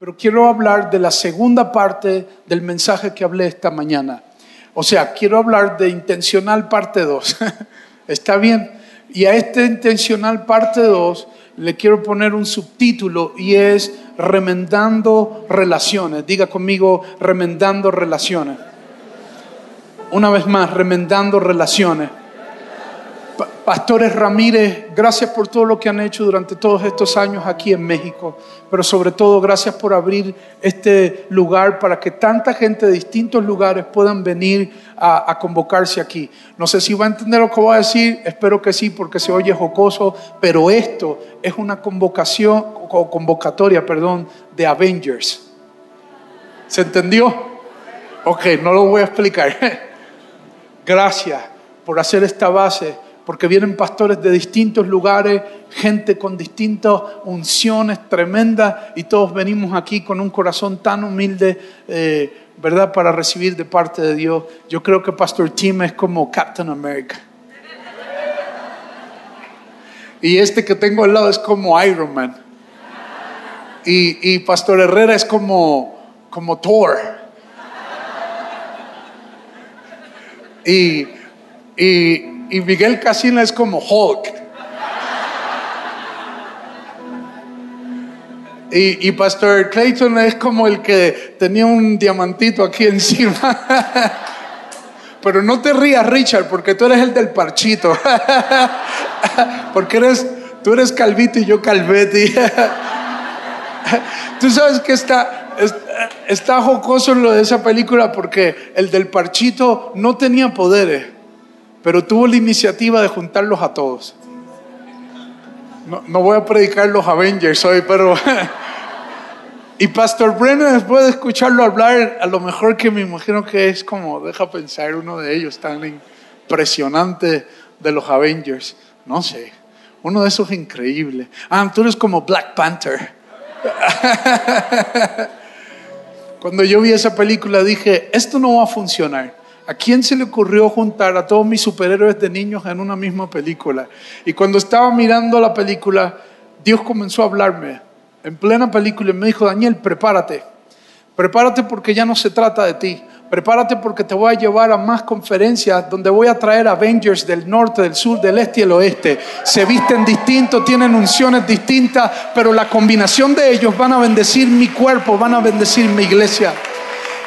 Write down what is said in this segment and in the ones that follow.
pero quiero hablar de la segunda parte del mensaje que hablé esta mañana. O sea, quiero hablar de intencional parte 2. ¿Está bien? Y a este intencional parte 2 le quiero poner un subtítulo y es remendando relaciones. Diga conmigo, remendando relaciones. Una vez más, remendando relaciones. Pastores Ramírez, gracias por todo lo que han hecho durante todos estos años aquí en México, pero sobre todo gracias por abrir este lugar para que tanta gente de distintos lugares puedan venir a, convocarse aquí. No sé si va a entender lo que voy a decir, espero que sí, porque se oye jocoso, pero esto es una convocación, o convocatoria, perdón, de Avengers. ¿Se entendió? Ok, no lo voy a explicar. Gracias por hacer esta base porque vienen pastores de distintos lugares, gente con distintas unciones tremendas, y todos venimos aquí con un corazón tan humilde, eh, ¿verdad?, para recibir de parte de Dios. Yo creo que Pastor Tim es como Captain America. Y este que tengo al lado es como Iron Man. Y, Pastor Herrera es como, como Thor. Y, y, y Miguel Casina es como Hulk. Y, Pastor Clayton es como el que tenía un diamantito aquí encima. Pero no te rías, Richard, porque tú eres el del parchito. porque eres, tú eres calvito y yo calvete. tú sabes que está, está jocoso lo de esa película porque el del parchito no tenía poderes pero tuvo la iniciativa de juntarlos a todos. No, voy a predicar los Avengers hoy, pero... y Pastor Brennan, después de escucharlo hablar, a lo mejor que me imagino que es como, deja pensar, uno de ellos tan impresionante de los Avengers. No sé, uno de esos increíbles. Ah, tú eres como Black Panther. Cuando yo vi esa película dije, esto no va a funcionar. ¿A quién se le ocurrió juntar a todos mis superhéroes de niños en una misma película? Y cuando estaba mirando la película, Dios comenzó a hablarme en plena película y me dijo, Daniel, prepárate. Prepárate porque ya no se trata de ti. Prepárate porque te voy a llevar a más conferencias donde voy a traer Avengers del norte, del sur, del este y el oeste. Se visten distintos, tienen unciones distintas, pero la combinación de ellos van a bendecir mi cuerpo, van a bendecir mi iglesia.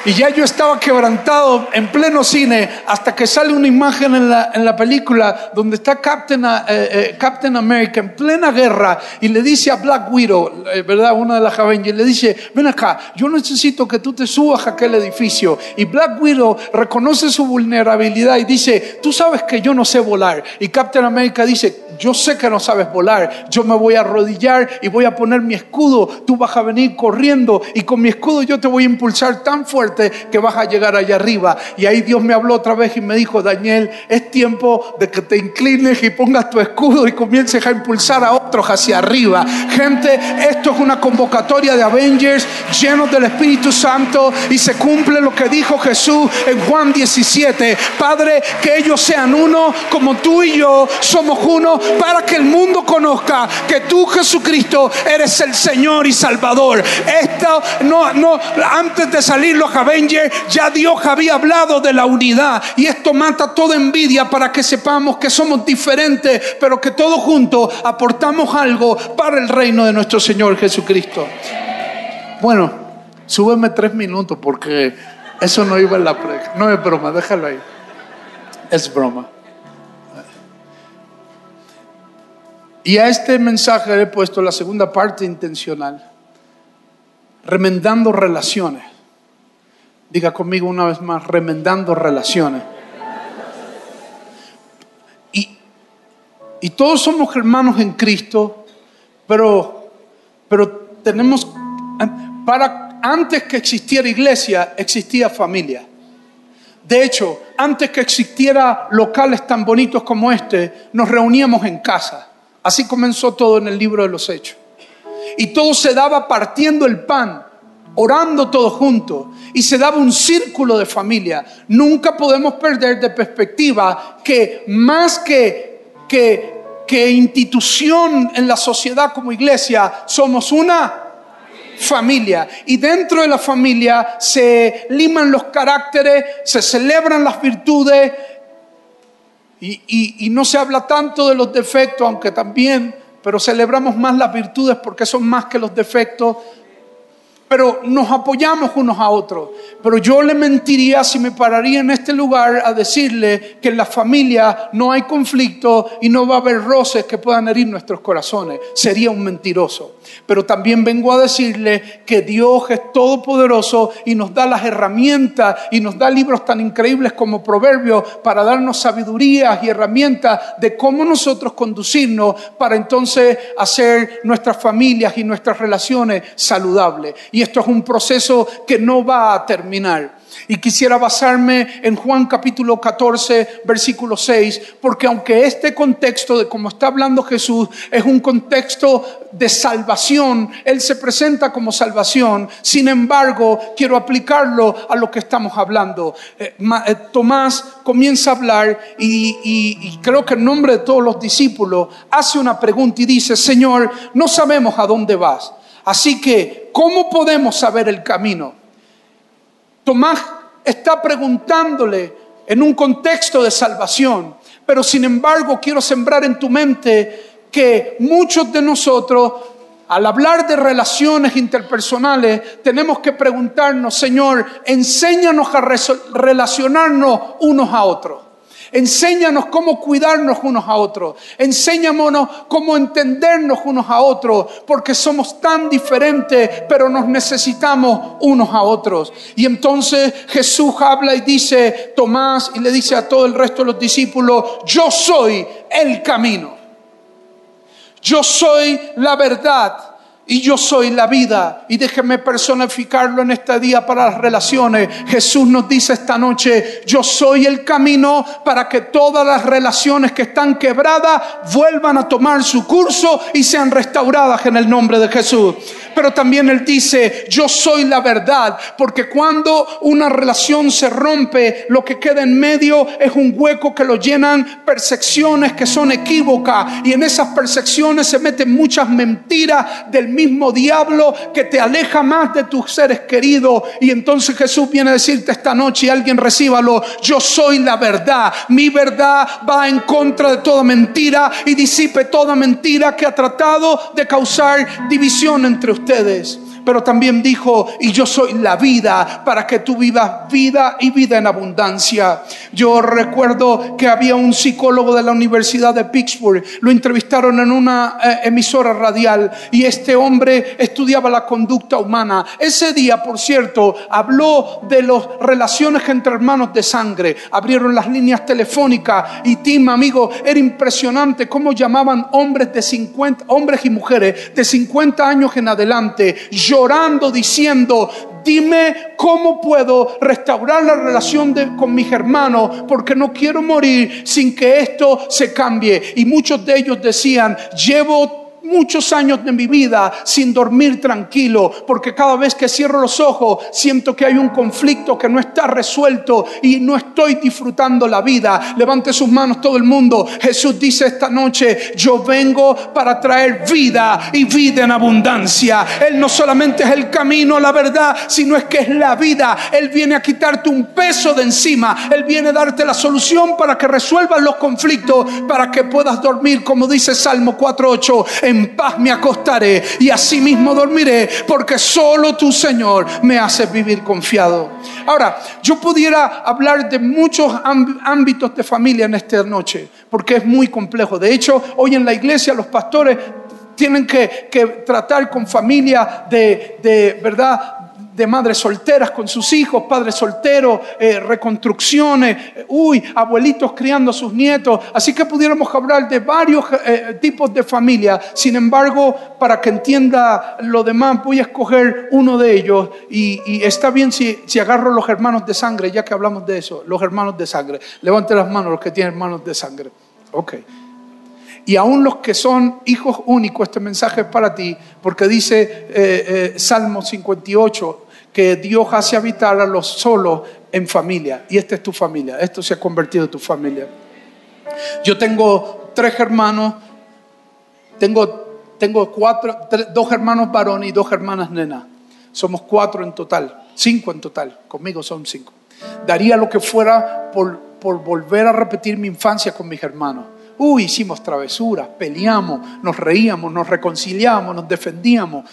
Y ya yo estaba quebrantado en pleno cine hasta que sale una imagen en la, en la película donde está Captain, eh, eh, Captain, America en plena guerra y le dice a Black Widow, eh, ¿verdad? Una de las Avengers, le dice, ven acá, yo necesito que tú te subas a aquel edificio. Y Black Widow reconoce su vulnerabilidad y dice, tú sabes que yo no sé volar. Y Captain America dice, yo sé que no sabes volar, yo me voy a arrodillar y voy a poner mi escudo, tú vas a venir corriendo y con mi escudo yo te voy a impulsar tan fuerte que vas a llegar allá arriba. Y ahí Dios me habló otra vez y me dijo, Daniel, es tiempo de que te inclines y pongas tu escudo y comiences a impulsar a otros hacia arriba. Gente, esto es una convocatoria de Avengers llenos del Espíritu Santo y se cumple lo que dijo Jesús en Juan 17. Padre, que ellos sean uno como tú y yo somos uno para que el mundo conozca que tú, Jesucristo, eres el Señor y Salvador. Esto no, no, antes de salir los Avengers, ya Dios había hablado de la unidad. Y esto mata toda envidia para que sepamos que somos diferentes, pero que todos juntos aportamos algo para el reino de nuestro Señor Jesucristo. Bueno, súbeme tres minutos porque eso no iba en la pre. No es broma, déjalo ahí. Es broma. Y a este mensaje le he puesto la segunda parte intencional, remendando relaciones. Diga conmigo una vez más, remendando relaciones. Y, todos somos hermanos en Cristo, pero, pero tenemos, para, antes que existiera iglesia, existía familia. De hecho, antes que existiera locales tan bonitos como este, nos reuníamos en casa. Así comenzó todo en el libro de los Hechos. Y todo se daba partiendo el pan, orando todos juntos. Y se daba un círculo de familia. Nunca podemos perder de perspectiva que más que, que, que institución en la sociedad como iglesia, somos una familia. Y dentro de la familia se liman los caracteres, se celebran las virtudes y, y no se habla tanto de los defectos, aunque también, pero celebramos más las virtudes porque son más que los defectos pero nos apoyamos unos a otros. Pero yo le mentiría si me pararía en este lugar a decirle que en la familia no hay conflicto y no va a haber roces que puedan herir nuestros corazones. Sería un mentiroso. Pero también vengo a decirle que Dios es todopoderoso y nos da las herramientas y nos da libros tan increíbles como Proverbios para darnos sabiduría y herramientas de cómo nosotros conducirnos para entonces hacer nuestras familias y nuestras relaciones saludables. Y esto es un proceso que no va a terminar. Y quisiera basarme en Juan capítulo 14, versículo 6, porque aunque este contexto de cómo está hablando Jesús es un contexto de salvación, Él se presenta como salvación, sin embargo, quiero aplicarlo a lo que estamos hablando. Eh, eh, Tomás comienza a hablar y, y creo que en nombre de todos los discípulos hace una pregunta y dice, Señor, no sabemos a dónde vas. Así que, ¿cómo podemos saber el camino? Tomás está preguntándole en un contexto de salvación, pero sin embargo quiero sembrar en tu mente que muchos de nosotros, al hablar de relaciones interpersonales, tenemos que preguntarnos, Señor, enséñanos a relacionarnos unos a otros. Enséñanos cómo cuidarnos unos a otros. Enséñanos cómo entendernos unos a otros, porque somos tan diferentes, pero nos necesitamos unos a otros. Y entonces Jesús habla y dice, Tomás, y le dice a todo el resto de los discípulos, yo soy el camino. Yo soy la verdad y yo soy la vida. Y déjeme personificarlo en este día para las relaciones. Jesús nos dice esta noche, yo soy el camino para que todas las relaciones que están quebradas vuelvan a tomar su curso y sean restauradas en el nombre de Jesús. Pero también Él dice, yo soy la verdad, porque cuando una relación se rompe, lo que queda en medio es un hueco que lo llenan percepciones que son equívocas. Y en esas percepciones se meten muchas mentiras del mismo diablo que te aleja más de tus seres queridos. Y entonces Jesús viene a decirte esta noche, y alguien recíbalo, yo soy la verdad. Mi verdad va en contra de toda mentira y disipe toda mentira que ha tratado de causar división entre ustedes pero también dijo, y yo soy la vida para que tú vivas vida y vida en abundancia. Yo recuerdo que había un psicólogo de la Universidad de Pittsburgh, lo entrevistaron en una eh, emisora radial y este hombre estudiaba la conducta humana. Ese día, por cierto, habló de las relaciones entre hermanos de sangre. Abrieron las líneas telefónicas y Tim, amigo, era impresionante cómo llamaban hombres de 50, hombres y mujeres de 50 años en adelante llorando diciendo, dime cómo puedo restaurar la relación con mis hermanos porque no quiero morir sin que esto se cambie. Y muchos de ellos decían, llevo muchos años de mi vida sin dormir tranquilo, porque cada vez que cierro los ojos siento que hay un conflicto que no está resuelto y no estoy disfrutando la vida. Levante sus manos todo el mundo. Jesús dice esta noche, yo vengo para traer vida y vida en abundancia. Él no solamente es el camino, la verdad, sino es que es la vida. Él viene a quitarte un peso de encima. Él viene a darte la solución para que resuelvas los conflictos, para que puedas dormir, como dice Salmo 4.8 en paz me acostaré y asimismo dormiré, porque solo tu Señor me hace vivir confiado. Ahora, yo pudiera hablar de muchos ámbitos de familia en esta noche, porque es muy complejo. De hecho, hoy en la iglesia los pastores tienen que, tratar con familia de, de, ¿verdad? De madres solteras con sus hijos, padres solteros, eh, reconstrucciones, eh, uy, abuelitos criando a sus nietos. Así que pudiéramos hablar de varios eh, tipos de familia. Sin embargo, para que entienda lo demás, voy a escoger uno de ellos. Y, está bien si, si, agarro los hermanos de sangre, ya que hablamos de eso, los hermanos de sangre. Levante las manos los que tienen hermanos de sangre. Ok. Y aún los que son hijos únicos, este mensaje es para ti, porque dice Salmo 58, que Dios hace habitar a los solos en familia. Y esta es tu familia, esto se ha convertido en tu familia. Yo tengo tres hermanos, tengo tengo cuatro, dos hermanos varones y dos hermanas nenas. Somos cuatro en total, cinco en total, conmigo son cinco. Daría lo que fuera por, por volver a repetir mi infancia con mis hermanos. Uy, hicimos travesuras, peleamos, nos reíamos, nos reconciliamos, nos defendíamos,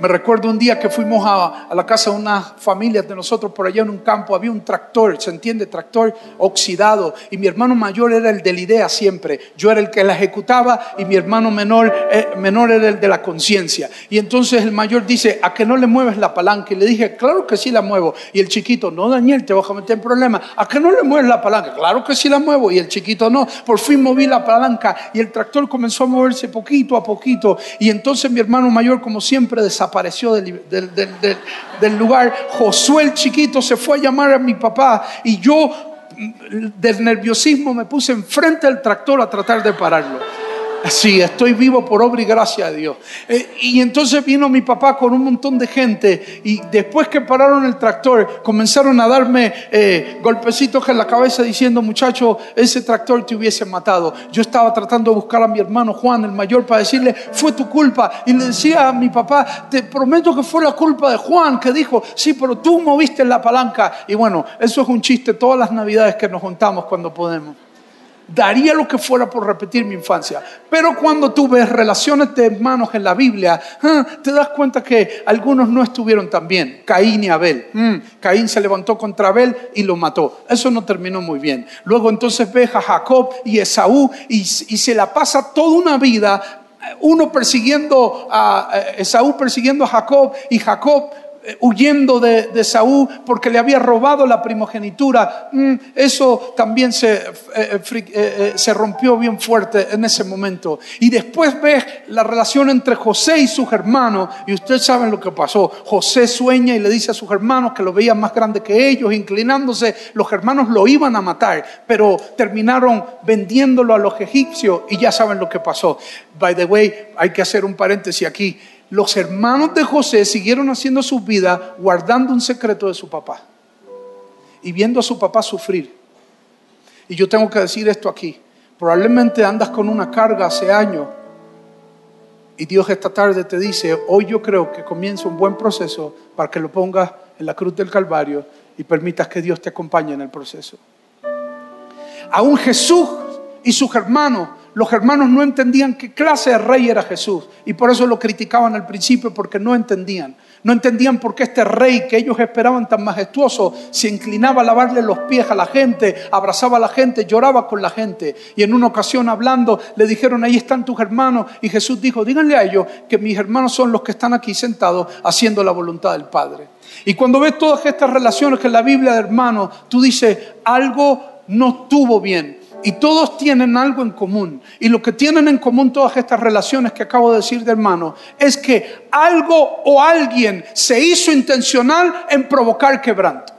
me recuerdo un día que fuimos a, la casa de unas familias de nosotros por allá en un campo, había un tractor, ¿se entiende? Tractor oxidado. Y mi hermano mayor era el de la idea siempre. Yo era el que la ejecutaba y mi hermano menor, eh, menor era el de la conciencia. Y entonces el mayor dice, ¿a que no le mueves la palanca? Y le dije, claro que sí la muevo. Y el chiquito, no Daniel, te vas a meter en problemas. ¿A que no le mueves la palanca? Claro que sí la muevo. Y el chiquito, no. Por fin moví la palanca y el tractor comenzó a moverse poquito a poquito. Y entonces mi hermano mayor, como siempre, desapareció apareció del, lugar. Josué el chiquito se fue a llamar a mi papá y yo del nerviosismo me puse enfrente del tractor a tratar de pararlo. Sí, estoy vivo por obra y gracia de Dios. Eh, y entonces vino mi papá con un montón de gente y después que pararon el tractor comenzaron a darme eh, golpecitos en la cabeza diciendo, muchacho, ese tractor te hubiese matado. Yo estaba tratando de buscar a mi hermano Juan, el mayor, para decirle, fue tu culpa. Y le decía a mi papá, te prometo que fue la culpa de Juan, que dijo, sí, pero tú moviste la palanca. Y bueno, eso es un chiste todas las navidades que nos juntamos cuando podemos daría lo que fuera por repetir mi infancia. Pero cuando tú ves relaciones de hermanos en la Biblia, ah, te das cuenta que algunos no estuvieron tan bien. Caín y Abel. Mm, Caín se levantó contra Abel y lo mató. Eso no terminó muy bien. Luego entonces ves a Jacob y Esaú y, y se la pasa toda una vida uno persiguiendo a Esaú persiguiendo a Jacob y Jacob eh, huyendo de, Saúl porque le había robado la primogenitura. Mm, eso también se, eh, eh, se rompió bien fuerte en ese momento. Y después ves la relación entre José y sus hermanos y ustedes saben lo que pasó. José sueña y le dice a sus hermanos que lo veían más grande que ellos, inclinándose. Los hermanos lo iban a matar, pero terminaron vendiéndolo a los egipcios y ya saben lo que pasó. By the way, hay que hacer un paréntesis aquí los hermanos de José siguieron haciendo su vida guardando un secreto de su papá y viendo a su papá sufrir. Y yo tengo que decir esto aquí. Probablemente andas con una carga hace años y Dios esta tarde te dice, hoy yo creo que comienza un buen proceso para que lo pongas en la cruz del Calvario y permitas que Dios te acompañe en el proceso. Aún Jesús y sus hermanos los hermanos no entendían qué clase de rey era Jesús y por eso lo criticaban al principio porque no entendían. No entendían por qué este rey que ellos esperaban tan majestuoso se inclinaba a lavarle los pies a la gente, abrazaba a la gente, lloraba con la gente. Y en una ocasión hablando le dijeron, ahí están tus hermanos. Y Jesús dijo, díganle a ellos que mis hermanos son los que están aquí sentados haciendo la voluntad del Padre. Y cuando ves todas estas relaciones que en la Biblia de hermanos, tú dices, algo no estuvo bien. Y todos tienen algo en común. Y lo que tienen en común todas estas relaciones que acabo de decir de hermano es que algo o alguien se hizo intencional en provocar quebranto.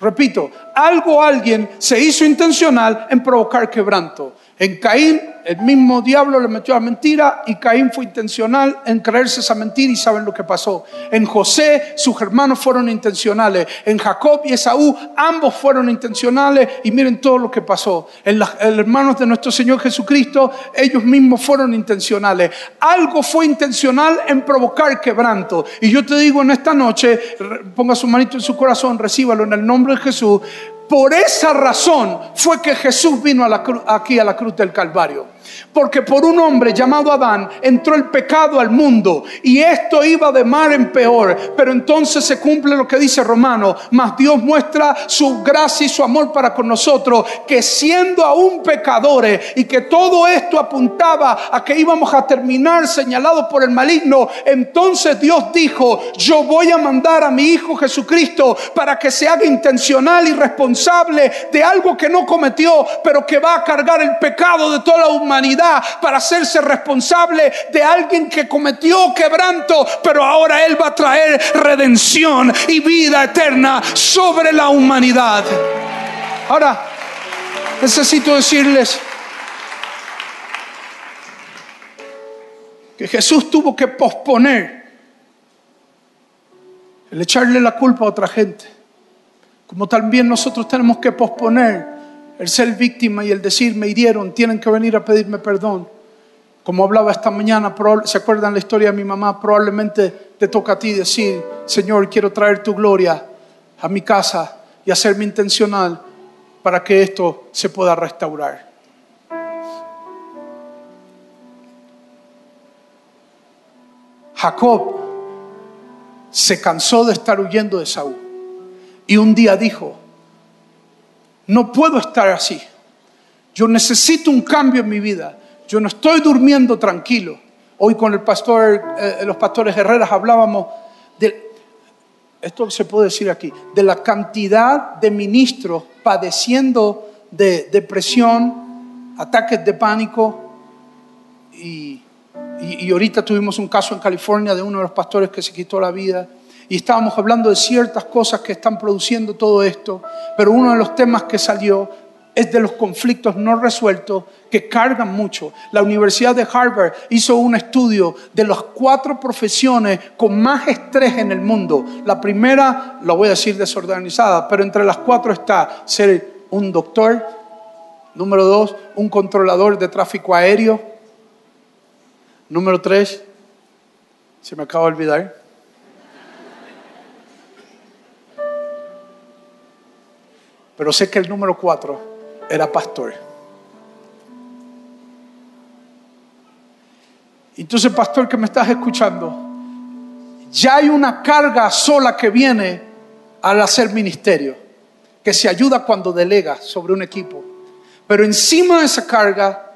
Repito, algo o alguien se hizo intencional en provocar quebranto. En Caín el mismo diablo le metió la mentira y Caín fue intencional en creerse esa mentira y saben lo que pasó. En José sus hermanos fueron intencionales. En Jacob y Esaú ambos fueron intencionales y miren todo lo que pasó. En los hermanos de nuestro Señor Jesucristo ellos mismos fueron intencionales. Algo fue intencional en provocar quebranto. Y yo te digo en esta noche, ponga su manito en su corazón, recíbalo en el nombre de Jesús. Por esa razón fue que Jesús vino aquí a la cruz del Calvario. Porque por un hombre llamado Adán entró el pecado al mundo y esto iba de mal en peor. Pero entonces se cumple lo que dice Romano, mas Dios muestra su gracia y su amor para con nosotros, que siendo aún pecadores y que todo esto apuntaba a que íbamos a terminar señalados por el maligno, entonces Dios dijo, yo voy a mandar a mi Hijo Jesucristo para que se haga intencional y responsable de algo que no cometió, pero que va a cargar el pecado de toda la humanidad para hacerse responsable de alguien que cometió quebranto, pero ahora Él va a traer redención y vida eterna sobre la humanidad. Ahora, necesito decirles que Jesús tuvo que posponer el echarle la culpa a otra gente, como también nosotros tenemos que posponer el ser víctima y el decir me hirieron, tienen que venir a pedirme perdón. Como hablaba esta mañana, ¿se acuerdan la historia de mi mamá? Probablemente te toca a ti decir, Señor, quiero traer tu gloria a mi casa y hacerme intencional para que esto se pueda restaurar. Jacob se cansó de estar huyendo de Saúl y un día dijo, no puedo estar así, yo necesito un cambio en mi vida, yo no estoy durmiendo tranquilo. Hoy con el pastor, eh, los pastores Herreras hablábamos de, esto se puede decir aquí, de la cantidad de ministros padeciendo de depresión, ataques de pánico. Y, y, ahorita tuvimos un caso en California de uno de los pastores que se quitó la vida y estábamos hablando de ciertas cosas que están produciendo todo esto, pero uno de los temas que salió es de los conflictos no resueltos que cargan mucho. La Universidad de Harvard hizo un estudio de las cuatro profesiones con más estrés en el mundo. La primera, lo voy a decir desorganizada, pero entre las cuatro está ser un doctor, número dos, un controlador de tráfico aéreo, número tres, se me acaba de olvidar, pero sé que el número cuatro era pastor. Entonces, pastor que me estás escuchando, ya hay una carga sola que viene al hacer ministerio, que se ayuda cuando delega sobre un equipo. Pero encima de esa carga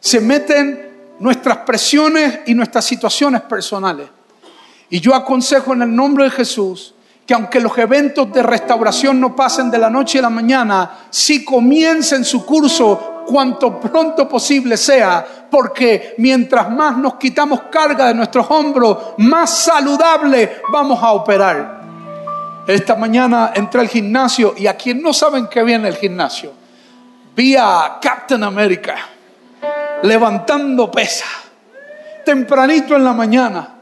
se meten nuestras presiones y nuestras situaciones personales. Y yo aconsejo en el nombre de Jesús que aunque los eventos de restauración no pasen de la noche a la mañana, si comiencen su curso cuanto pronto posible sea, porque mientras más nos quitamos carga de nuestros hombros, más saludable vamos a operar. Esta mañana entré al gimnasio y a quien no saben que viene el gimnasio, vi a Captain America levantando pesa, tempranito en la mañana.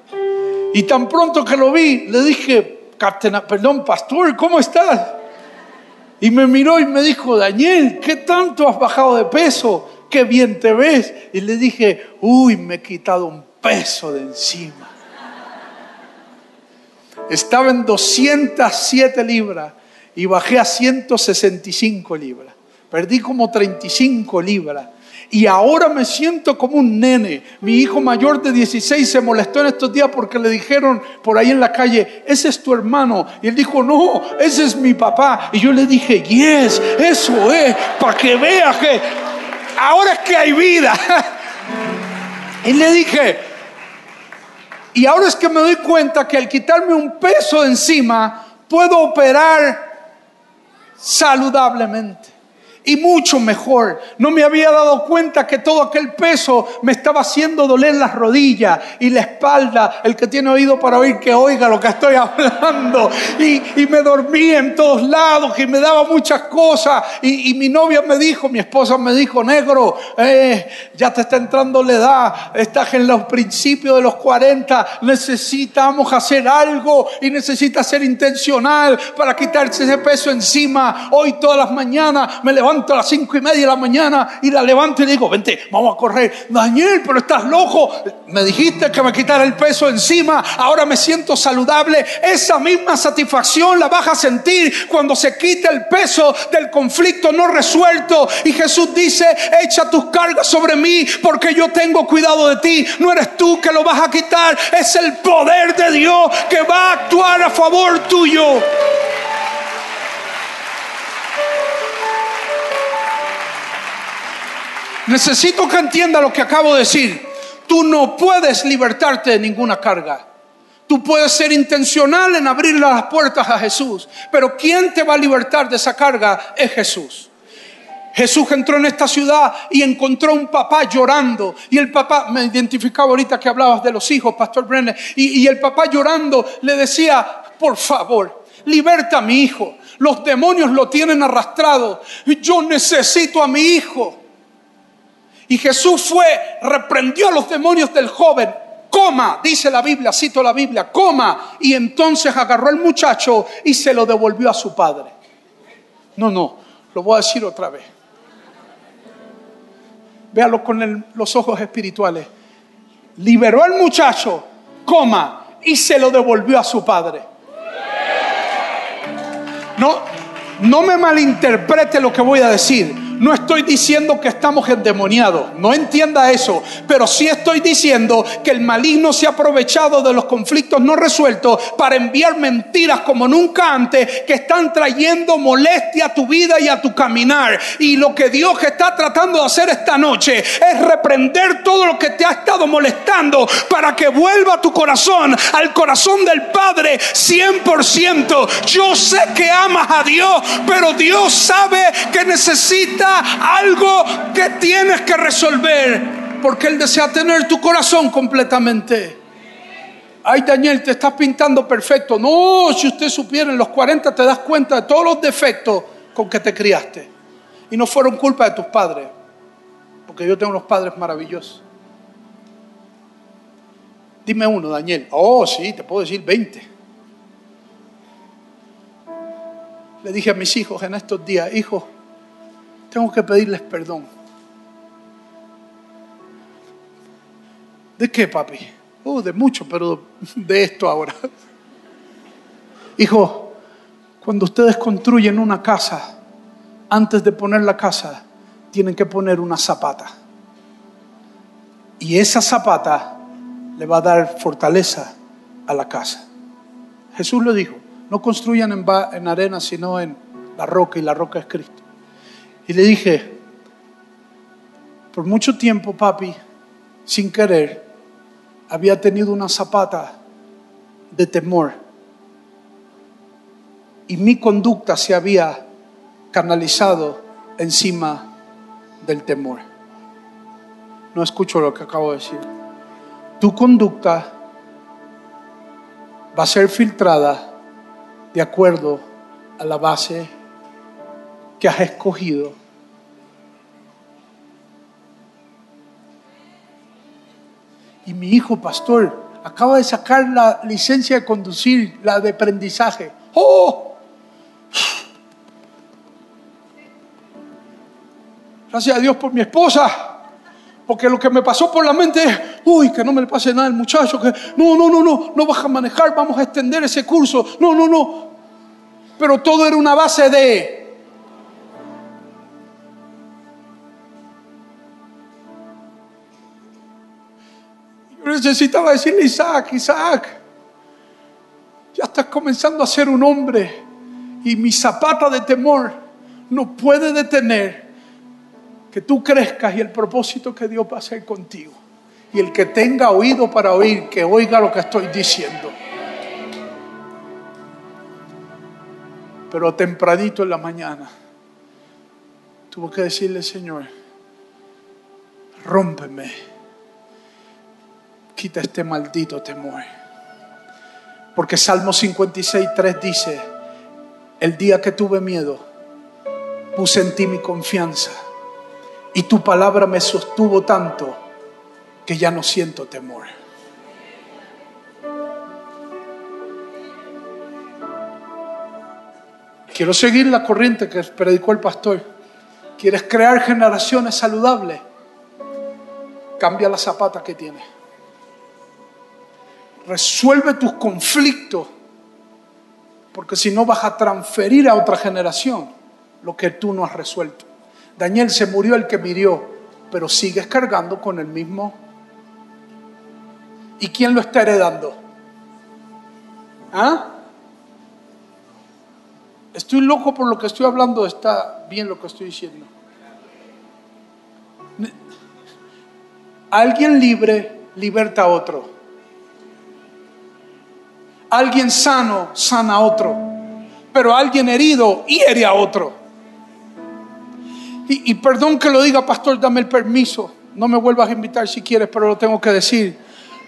Y tan pronto que lo vi, le dije, perdón, pastor, ¿cómo estás? Y me miró y me dijo, Daniel, ¿qué tanto has bajado de peso? Qué bien te ves. Y le dije, uy, me he quitado un peso de encima. Estaba en 207 libras y bajé a 165 libras. Perdí como 35 libras. Y ahora me siento como un nene. Mi hijo mayor de 16 se molestó en estos días porque le dijeron por ahí en la calle, ese es tu hermano. Y él dijo, no, ese es mi papá. Y yo le dije, yes, eso es, para que veas que ahora es que hay vida. y le dije, y ahora es que me doy cuenta que al quitarme un peso de encima, puedo operar saludablemente y mucho mejor. No me había dado cuenta que todo aquel peso me estaba haciendo doler las rodillas y la espalda. El que tiene oído para oír, que oiga lo que estoy hablando. Y, me dormí en todos lados y me daba muchas cosas. Y, mi novia me dijo, mi esposa me dijo, negro, eh, ya te está entrando la edad, estás en los principios de los 40, necesitamos hacer algo y necesitas ser intencional para quitarse ese peso encima. Hoy todas las mañanas me levanto a las cinco y media de la mañana y la levanto y le digo, vente, vamos a correr. Daniel, pero estás loco. Me dijiste que me quitara el peso encima, ahora me siento saludable. Esa misma satisfacción la vas a sentir cuando se quite el peso del conflicto no resuelto. Y Jesús dice, echa tus cargas sobre mí porque yo tengo cuidado de ti. No eres tú que lo vas a quitar, es el poder de Dios que va a actuar a favor tuyo. Necesito que entienda lo que acabo de decir. Tú no puedes libertarte de ninguna carga. Tú puedes ser intencional en abrir las puertas a Jesús, pero ¿quién te va a libertar de esa carga? Es Jesús. Jesús entró en esta ciudad y encontró un papá llorando. Y el papá, me identificaba ahorita que hablabas de los hijos, Pastor Brenner, y, y el papá llorando le decía, por favor, liberta a mi hijo. Los demonios lo tienen arrastrado. Yo necesito a mi hijo. Y Jesús fue, reprendió a los demonios del joven. Coma, dice la Biblia, cito la Biblia, coma. Y entonces agarró al muchacho y se lo devolvió a su padre. No, no, lo voy a decir otra vez. Véalo con los ojos espirituales. liberó al muchacho, coma, y se lo devolvió a su padre. No, no me malinterprete lo que voy a decir. No estoy diciendo que estamos endemoniados, no entienda eso, pero sí estoy diciendo que el maligno se ha aprovechado de los conflictos no resueltos para enviar mentiras como nunca antes que están trayendo molestia a tu vida y a tu caminar. Y lo que Dios está tratando de hacer esta noche es reprender todo lo que te ha estado molestando para que vuelva tu corazón al corazón del Padre 100%. Yo sé que amas a Dios, pero Dios sabe que necesita algo que tienes que resolver, porque Él desea tener tu corazón completamente. Ay, Daniel, te estás pintando perfecto. No, si usted supiera, en los 40 te das cuenta de todos los defectos con que te criaste. Y no fueron culpa de tus padres, porque yo tengo unos padres maravillosos. Dime uno, Daniel. Oh, sí, te puedo decir 20. Le dije a mis hijos en estos días, hijos, tengo que pedirles perdón. ¿De qué, papi? Oh, de mucho, pero de esto ahora. Hijo, cuando ustedes construyen una casa, antes de poner la casa, tienen que poner una zapata. Y esa zapata le va a dar fortaleza a la casa. Jesús lo dijo, no construyan en, en arena, sino en la roca, y la roca es Cristo. Y le dije, por mucho tiempo, papi, sin querer, había tenido una zapata de temor. Y mi conducta se había canalizado encima del temor. No escucho lo que acabo de decir. Tu conducta va a ser filtrada de acuerdo a la base que has escogido. Y mi hijo pastor acaba de sacar la licencia de conducir, la de aprendizaje. ¡Oh! Gracias a Dios por mi esposa. Porque lo que me pasó por la mente es, uy, que no me le pase nada al muchacho, que no, no, no, no, no vas a manejar, vamos a extender ese curso. No, no, no. Pero todo era una base de necesitaba decirle Isaac, Isaac, ya estás comenzando a ser un hombre y mi zapata de temor no puede detener que tú crezcas y el propósito que Dios va a hacer contigo. Y el que tenga oído para oír, que oiga lo que estoy diciendo. Pero tempranito en la mañana, tuvo que decirle, Señor, rómpeme quita este maldito temor. Porque Salmo 56, 3 dice, el día que tuve miedo, puse en ti mi confianza y tu palabra me sostuvo tanto que ya no siento temor. Quiero seguir la corriente que predicó el pastor. ¿Quieres crear generaciones saludables? Cambia la zapata que tienes. Resuelve tus conflictos, porque si no vas a transferir a otra generación lo que tú no has resuelto. Daniel se murió el que murió, pero sigues cargando con el mismo. ¿Y quién lo está heredando? ¿Ah? Estoy loco por lo que estoy hablando, está bien lo que estoy diciendo. Alguien libre liberta a otro. Alguien sano sana a otro, pero alguien herido hiere a otro. Y, y, perdón que lo diga, pastor, dame el permiso. No me vuelvas a invitar si quieres, pero lo tengo que decir.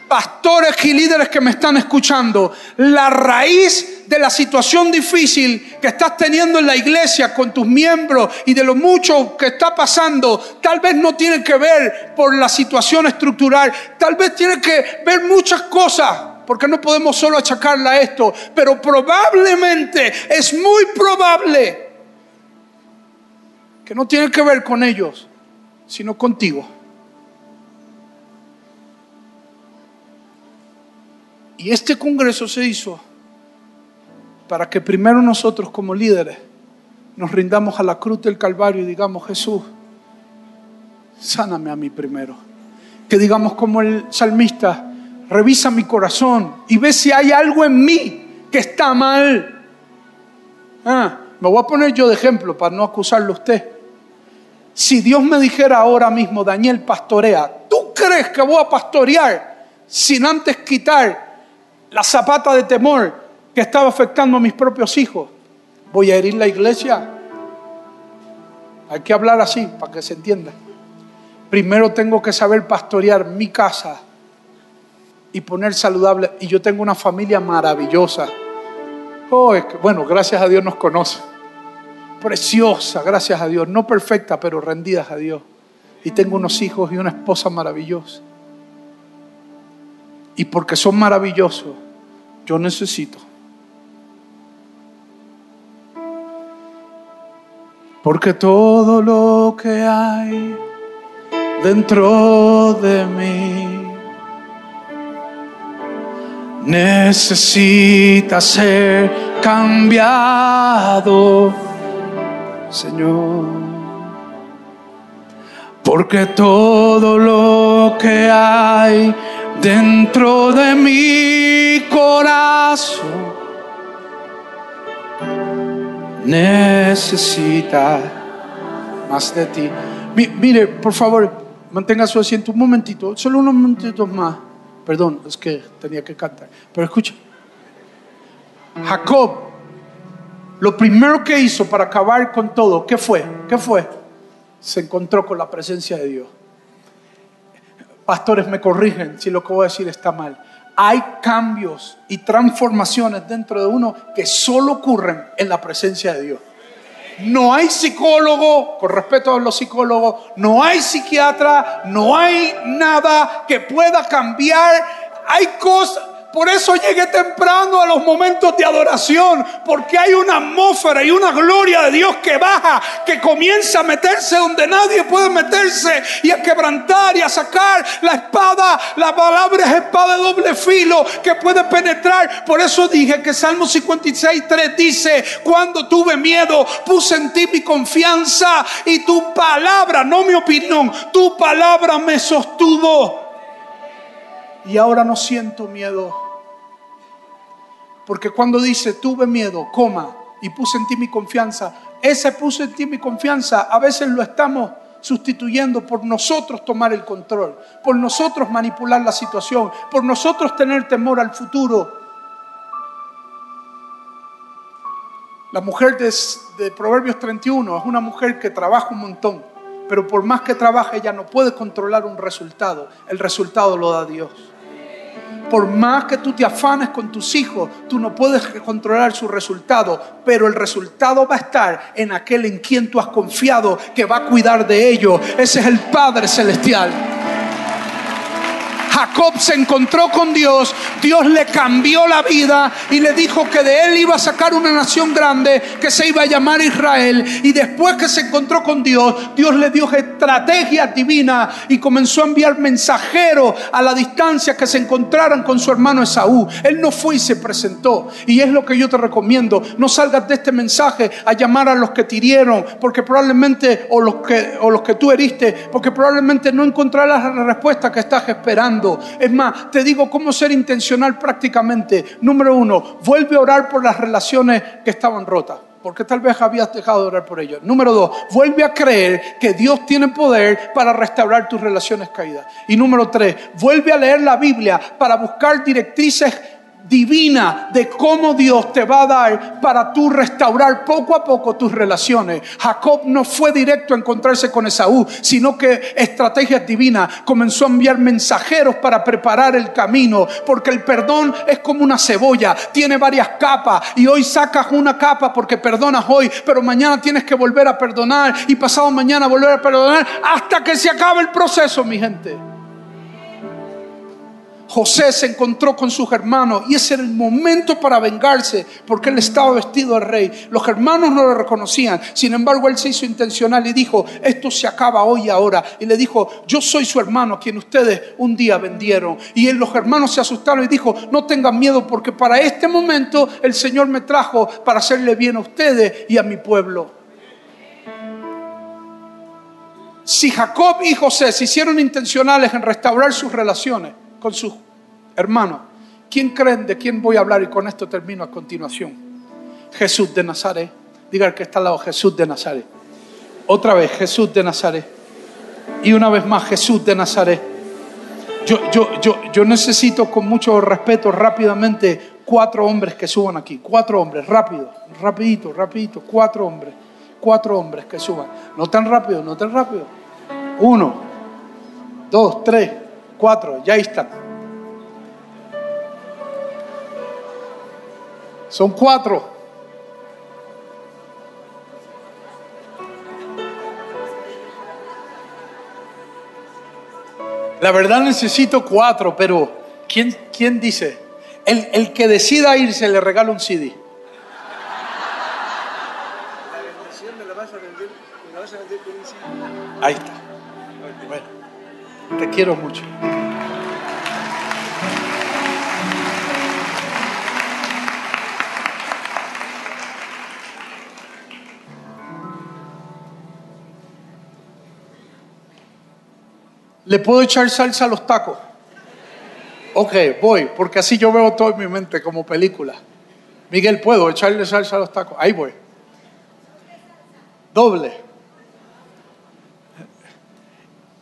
Pastores y líderes que me están escuchando, la raíz de la situación difícil que estás teniendo en la iglesia con tus miembros y de lo mucho que está pasando, tal vez no tiene que ver por la situación estructural, tal vez tiene que ver muchas cosas porque no podemos solo achacarla a esto, pero probablemente, es muy probable que no tiene que ver con ellos, sino contigo. Y este congreso se hizo para que primero nosotros como líderes nos rindamos a la cruz del Calvario y digamos, Jesús, sáname a mí primero. Que digamos como el salmista, revisa mi corazón y ve si hay algo en mí que está mal. Ah, me voy a poner yo de ejemplo para no acusarlo a usted. Si Dios me dijera ahora mismo, Daniel, pastorea, ¿tú crees que voy a pastorear sin antes quitar la zapata de temor que estaba afectando a mis propios hijos? ¿Voy a herir la iglesia? Hay que hablar así para que se entienda. Primero tengo que saber pastorear mi casa y poner saludable. Y yo tengo una familia maravillosa. Oh, bueno, gracias a Dios nos conoce. Preciosa, gracias a Dios. No perfecta, pero rendidas a Dios. Y tengo unos hijos y una esposa maravillosa. Y porque son maravillosos, yo necesito. Porque todo lo que hay dentro de mí necesita ser cambiado, Señor. Porque todo lo que hay dentro de mi corazón necesita más de ti. mire, por favor, mantenga su asiento un momentito, solo unos momentitos más. Perdón, es que tenía que cantar. Pero escucha. Jacob, lo primero que hizo para acabar con todo, ¿qué fue? ¿Qué fue? Se encontró con la presencia de Dios. Pastores me corrigen si lo que voy a decir está mal. Hay cambios y transformaciones dentro de uno que solo ocurren en la presencia de Dios. No hay psicólogo, con respeto a los psicólogos, no hay psiquiatra, no hay nada que pueda cambiar. Hay cosas, por eso llegué temprano a los momentos de adoración, porque hay una atmósfera y una gloria de Dios que baja, que comienza a meterse donde nadie puede meterse y a quebrantar y a sacar la espada. La palabra es espada de doble filo que puede penetrar. Por eso dije que Salmo 56, 3 dice, cuando tuve miedo, puse en ti mi confianza y tu palabra, no mi opinión, tu palabra me sostuvo y ahora no siento miedo. Porque cuando dice, tuve miedo, coma, y puse en ti mi confianza, ese puse en ti mi confianza, a veces lo estamos sustituyendo por nosotros tomar el control, por nosotros manipular la situación, por nosotros tener temor al futuro. La mujer de, de, Proverbios 31 es una mujer que trabaja un montón, pero por más que trabaje ella no puede controlar un resultado, el resultado lo da Dios. Por más que tú te afanes con tus hijos, tú no puedes controlar su resultado, pero el resultado va a estar en aquel en quien tú has confiado que va a cuidar de ellos. Ese es el Padre Celestial. Jacob se encontró con Dios, Dios le cambió la vida y le dijo que de él iba a sacar una nación grande que se iba a llamar Israel. Y después que se encontró con Dios, Dios le dio estrategia divina y comenzó a enviar mensajeros a la distancia que se encontraran con su hermano Esaú. Él no fue y se presentó. Y es lo que yo te recomiendo. No salgas de este mensaje a llamar a los que te hirieron, porque probablemente, o los que, o los que tú heriste, porque probablemente no encontrarás la respuesta que estás esperando. Es más, te digo cómo ser intencional prácticamente. Número uno, vuelve a orar por las relaciones que estaban rotas porque tal vez habías dejado de orar por ellas. Número dos, vuelve a creer que Dios tiene poder para restaurar tus relaciones caídas. Y número tres, vuelve a leer la Biblia para buscar directrices divina de cómo Dios te va a dar para tú restaurar poco a poco tus relaciones. Jacob no fue directo a encontrarse con Esaú, sino que estrategias divinas comenzó a enviar mensajeros para preparar el camino, porque el perdón es como una cebolla, tiene varias capas y hoy sacas una capa porque perdonas hoy, pero mañana tienes que volver a perdonar y pasado mañana volver a perdonar hasta que se acabe el proceso, mi gente. José se encontró con sus hermanos y ese era el momento para vengarse porque él estaba vestido de rey. Los hermanos no lo reconocían, sin embargo él se hizo intencional y dijo, esto se acaba hoy y ahora. Y le dijo, yo soy su hermano, quien ustedes un día vendieron. Y los hermanos se asustaron y dijo, no tengan miedo porque para este momento el Señor me trajo para hacerle bien a ustedes y a mi pueblo. Si Jacob y José se hicieron intencionales en restaurar sus relaciones, con sus hermanos. ¿Quién creen de quién voy a hablar? Y con esto termino a continuación. Jesús de Nazaret. Diga que está al lado, Jesús de Nazaret. Otra vez, Jesús de Nazaret. Y una vez más, Jesús de Nazaret. Yo, yo, yo, yo necesito con mucho respeto rápidamente cuatro hombres que suban aquí. Cuatro hombres, rápido, rapidito, rapidito. Cuatro hombres. Cuatro hombres que suban. No tan rápido, no tan rápido. Uno, dos, tres, Cuatro, ya están. Son cuatro. La verdad necesito cuatro, pero ¿quién, quién dice? El, el que decida irse le regala un CD. Ahí está. Bueno, te quiero mucho. ¿Le puedo echar salsa a los tacos? Ok, voy, porque así yo veo todo en mi mente como película. Miguel, ¿puedo echarle salsa a los tacos? Ahí voy. Doble.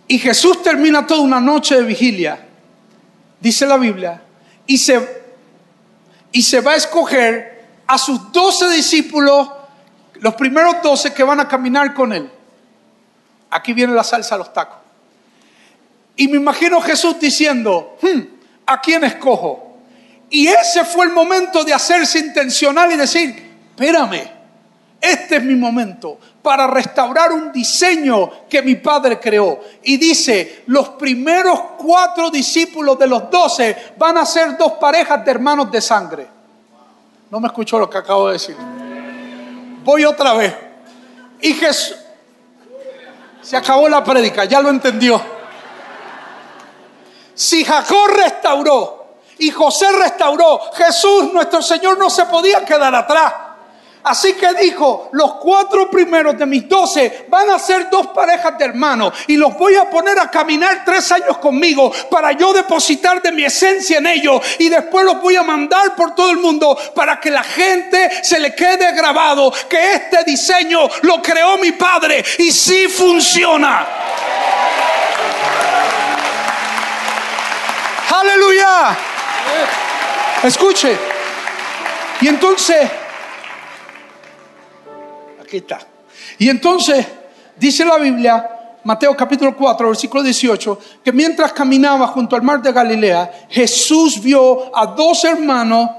Y Jesús termina toda una noche de vigilia, dice la Biblia, y se, y se va a escoger a sus doce discípulos, los primeros doce que van a caminar con él. Aquí viene la salsa a los tacos. Y me imagino Jesús diciendo, hmm, ¿a quién escojo? Y ese fue el momento de hacerse intencional y decir, espérame, este es mi momento para restaurar un diseño que mi padre creó. Y dice, los primeros cuatro discípulos de los doce van a ser dos parejas de hermanos de sangre. No me escuchó lo que acabo de decir. Voy otra vez. Y Jesús, se acabó la prédica, ya lo entendió. Si Jacob restauró y José restauró, Jesús nuestro Señor no se podía quedar atrás. Así que dijo, los cuatro primeros de mis doce van a ser dos parejas de hermanos y los voy a poner a caminar tres años conmigo para yo depositar de mi esencia en ellos y después los voy a mandar por todo el mundo para que la gente se le quede grabado que este diseño lo creó mi padre y sí funciona. Aleluya. Escuche. Y entonces, Y entonces, dice la Biblia, Mateo capítulo 4, versículo 18, que mientras caminaba junto al mar de Galilea, Jesús vio a dos hermanos,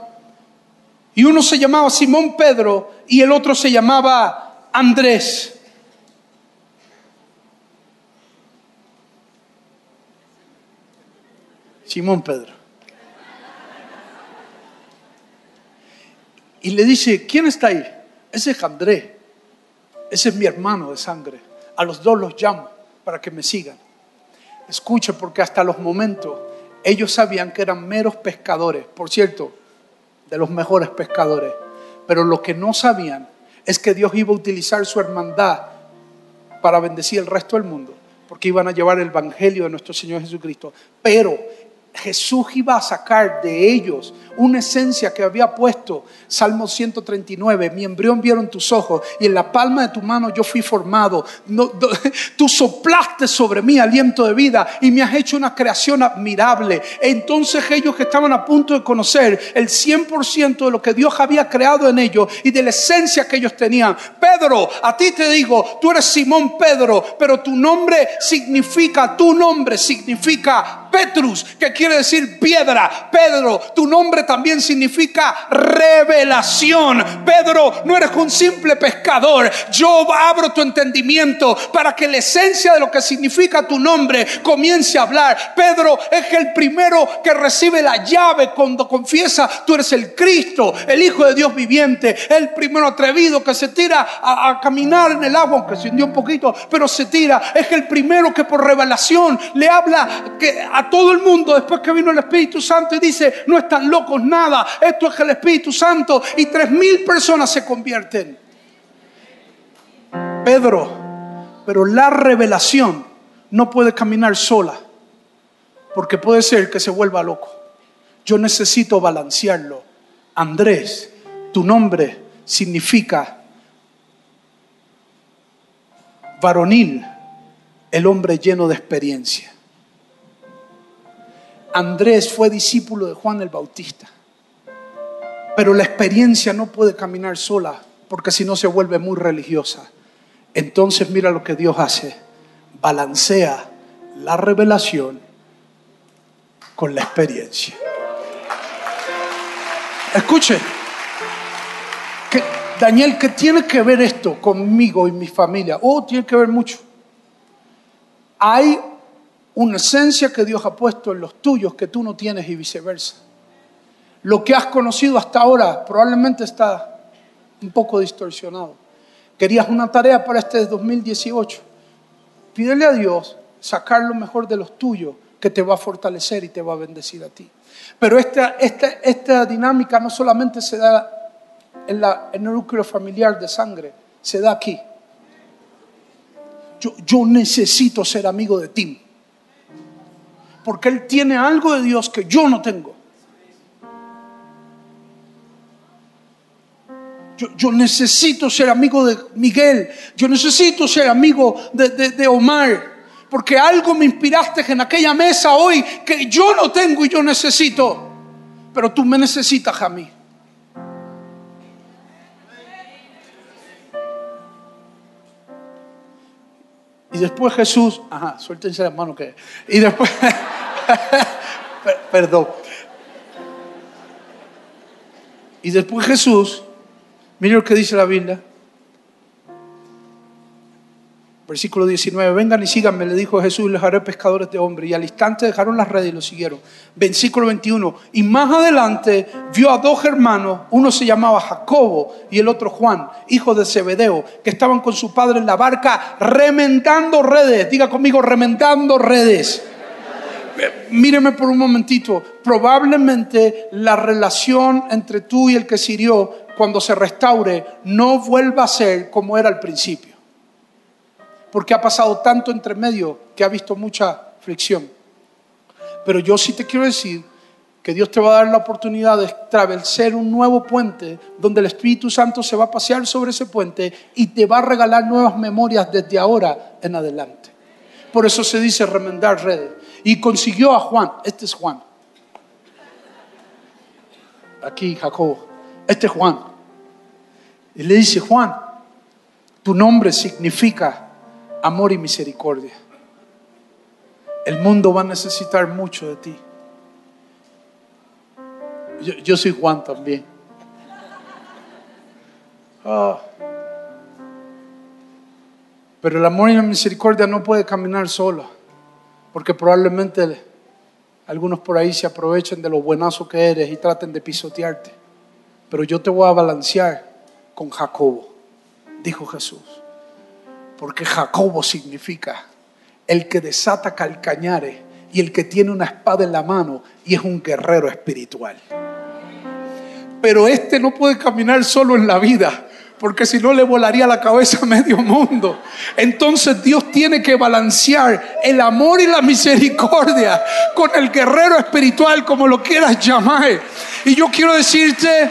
y uno se llamaba Simón Pedro y el otro se llamaba Andrés. Simón Pedro. Y le dice, ¿quién está ahí? Ese es Andrés. Ese es mi hermano de sangre. A los dos los llamo para que me sigan. Escuche, porque hasta los momentos ellos sabían que eran meros pescadores. Por cierto, de los mejores pescadores. Pero lo que no sabían es que Dios iba a utilizar su hermandad para bendecir el resto del mundo. Porque iban a llevar el Evangelio de nuestro Señor Jesucristo. Pero Jesús iba a sacar de ellos una esencia que había puesto. Salmo 139, mi embrión vieron tus ojos y en la palma de tu mano yo fui formado. tú soplaste sobre mí aliento de vida y me has hecho una creación admirable. Entonces ellos que estaban a punto de conocer el 100% de lo que Dios había creado en ellos y de la esencia que ellos tenían. Pedro, a ti te digo, tú eres Simón Pedro, pero tu nombre significa, tu nombre significa Petrus, que quiere decir piedra. Pedro, tu nombre también significa revelación. Pedro, no eres un simple pescador. Yo abro tu entendimiento para que la esencia de lo que significa tu nombre comience a hablar. Pedro es el primero que recibe la llave cuando confiesa, tú eres el Cristo, el Hijo de Dios viviente, el primero atrevido que se tira a, caminar en el agua, aunque se hundió un poquito, pero se tira. Es el primero que por revelación le habla a todo el mundo después que vino el Espíritu Santo y dice, no están locos nada, esto es el Espíritu Santo y tres mil personas se convierten. Pedro, pero la revelación no puede caminar sola, porque puede ser que se vuelva loco. Yo necesito balancearlo. Andrés, tu nombre significa varonil, el hombre lleno de experiencia. Andrés fue discípulo de Juan el Bautista, pero la experiencia no puede caminar sola, porque si no se vuelve muy religiosa. Entonces mira lo que Dios hace, balancea la revelación con la experiencia. Escuche, Daniel, ¿qué tiene que ver esto conmigo y mi familia? Oh, tiene que ver mucho. Hay una esencia que Dios ha puesto en los tuyos que tú no tienes y viceversa. Lo que has conocido hasta ahora probablemente está un poco distorsionado. Querías una tarea para este 2018. Pídele a Dios sacar lo mejor de los tuyos que te va a fortalecer y te va a bendecir a ti. Pero esta, esta, esta dinámica no solamente se da en, la, en el núcleo familiar de sangre, se da aquí. Yo, yo necesito ser amigo de Tim. Porque él tiene algo de Dios que yo no tengo. Yo, necesito ser amigo de Miguel. Yo necesito ser amigo de, de, de Omar porque algo me inspiraste en aquella mesa hoy que yo no tengo y yo necesito, pero tú me necesitas a mí. Y después Jesús, ajá, suéltense las manos que. Y después, perdón. Y después Jesús, mire lo que dice la Biblia, Versículo 19, vengan y síganme, le dijo Jesús, les haré pescadores de hombres. Y al instante dejaron las redes y lo siguieron. Versículo 21, y más adelante vio a dos hermanos, uno se llamaba Jacobo y el otro Juan, hijo de Zebedeo, que estaban con su padre en la barca remendando redes. Diga conmigo, remendando redes. Míreme por un momentito, probablemente la relación entre tú y el que sirió, cuando se restaure, no vuelva a ser como era al principio porque ha pasado tanto entre medio que ha visto mucha fricción. Pero yo sí te quiero decir que Dios te va a dar la oportunidad de establecer un nuevo puente donde el Espíritu Santo se va a pasear sobre ese puente y te va a regalar nuevas memorias desde ahora en adelante. Por eso se dice remendar redes. Y consiguió a Juan, este es Juan. Aquí Jacobo, este es Juan. Y le dice, Juan, tu nombre significa amor y misericordia. El mundo va a necesitar mucho de ti. Yo, soy Juan también. Ah. Pero el amor y la misericordia no puede caminar sola, porque probablemente algunos por ahí se aprovechen de lo buenazo que eres y traten de pisotearte. Pero yo te voy a balancear con Jacobo, dijo Jesús porque Jacobo significa el que desata calcañares y el que tiene una espada en la mano y es un guerrero espiritual. Pero este no puede caminar solo en la vida, porque si no le volaría la cabeza a medio mundo. Entonces Dios tiene que balancear el amor y la misericordia con el guerrero espiritual, como lo quieras llamar. Y yo quiero decirte,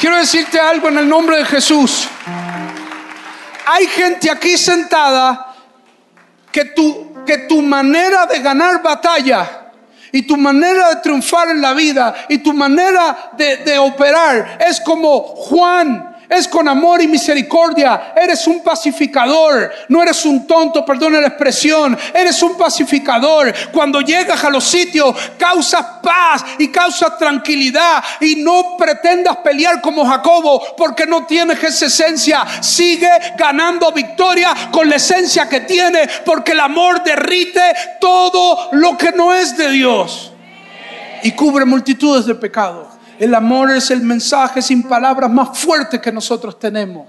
quiero decirte algo en el nombre de Jesús hay gente aquí sentada que tu, que tu manera de ganar batalla y tu manera de triunfar en la vida y tu manera de, de operar es como Juan es con amor y misericordia. Eres un pacificador, no eres un tonto, perdona la expresión, eres un pacificador. Cuando llegas a los sitios, causas paz y causas tranquilidad y no pretendas pelear como Jacobo porque no tienes esa esencia. Sigue ganando victoria con la esencia que tiene porque el amor derrite todo lo que no es de Dios y cubre multitudes de pecados. El amor es el mensaje sin palabras más fuerte que nosotros tenemos.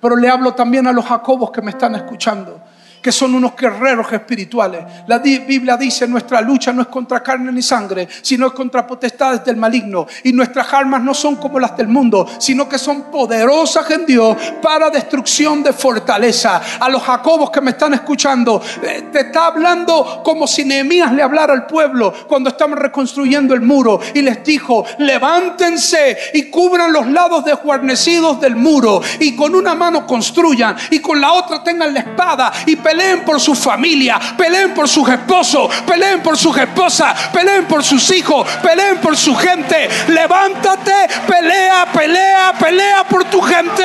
Pero le hablo también a los Jacobos que me están escuchando que son unos guerreros espirituales. La Biblia dice, nuestra lucha no es contra carne ni sangre, sino es contra potestades del maligno. Y nuestras armas no son como las del mundo, sino que son poderosas en Dios para destrucción de fortaleza. A los jacobos que me están escuchando, eh, te está hablando como si Nehemías le hablara al pueblo cuando estamos reconstruyendo el muro. Y les dijo, levántense y cubran los lados desguarnecidos del muro. Y con una mano construyan y con la otra tengan la espada y peleen por su familia, peleen por sus esposos, peleen por sus esposas, peleen por sus hijos, peleen por su gente. Levántate, pelea, pelea, pelea por tu gente.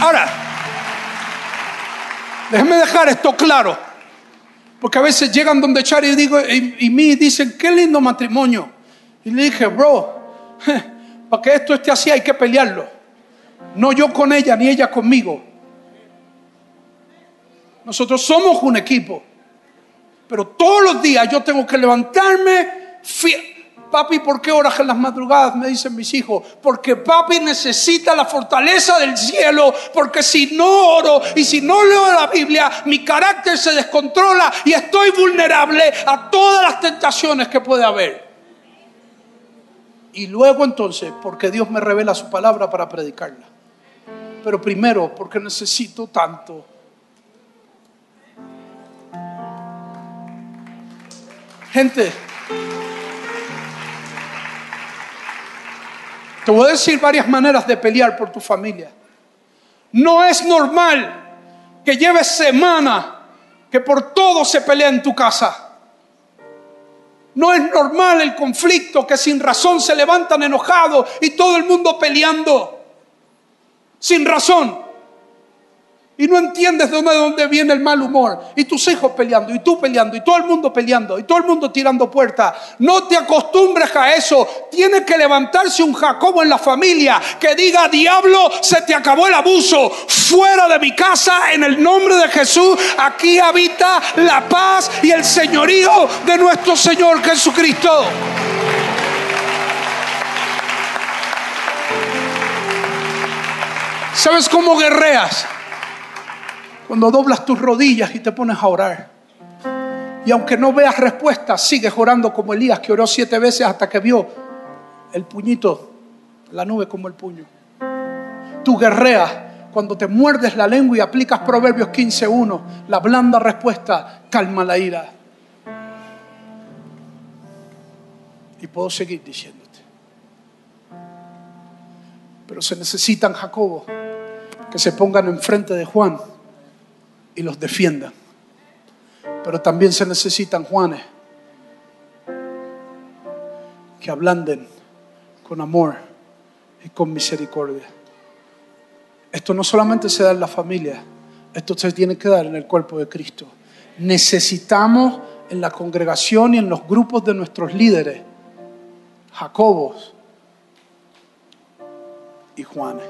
Ahora, déjeme dejar esto claro, porque a veces llegan donde Chari y digo y mí dicen qué lindo matrimonio. Y le dije, bro, para que esto esté así hay que pelearlo. No yo con ella ni ella conmigo. Nosotros somos un equipo. Pero todos los días yo tengo que levantarme. Papi, ¿por qué oras en las madrugadas? Me dicen mis hijos. Porque papi necesita la fortaleza del cielo. Porque si no oro y si no leo la Biblia, mi carácter se descontrola y estoy vulnerable a todas las tentaciones que puede haber. Y luego entonces, porque Dios me revela su palabra para predicarla. Pero primero, porque necesito tanto Gente, te voy a decir varias maneras de pelear por tu familia. No es normal que lleves semana que por todo se pelea en tu casa. No es normal el conflicto que sin razón se levantan enojados y todo el mundo peleando. Sin razón y no entiendes de dónde, dónde viene el mal humor. Y tus hijos peleando, y tú peleando, y todo el mundo peleando, y todo el mundo tirando puertas. No te acostumbres a eso. Tiene que levantarse un Jacobo en la familia que diga, diablo, se te acabó el abuso. Fuera de mi casa, en el nombre de Jesús, aquí habita la paz y el señorío de nuestro Señor Jesucristo. ¿Sabes cómo guerreas? Cuando doblas tus rodillas y te pones a orar. Y aunque no veas respuesta, sigues orando como Elías, que oró siete veces hasta que vio el puñito, la nube como el puño. Tú guerreas cuando te muerdes la lengua y aplicas Proverbios 15.1, la blanda respuesta calma la ira. Y puedo seguir diciéndote. Pero se necesitan Jacobo que se pongan enfrente de Juan y los defiendan. Pero también se necesitan Juanes que ablanden con amor y con misericordia. Esto no solamente se da en la familia, esto se tiene que dar en el cuerpo de Cristo. Necesitamos en la congregación y en los grupos de nuestros líderes, Jacobos y Juanes,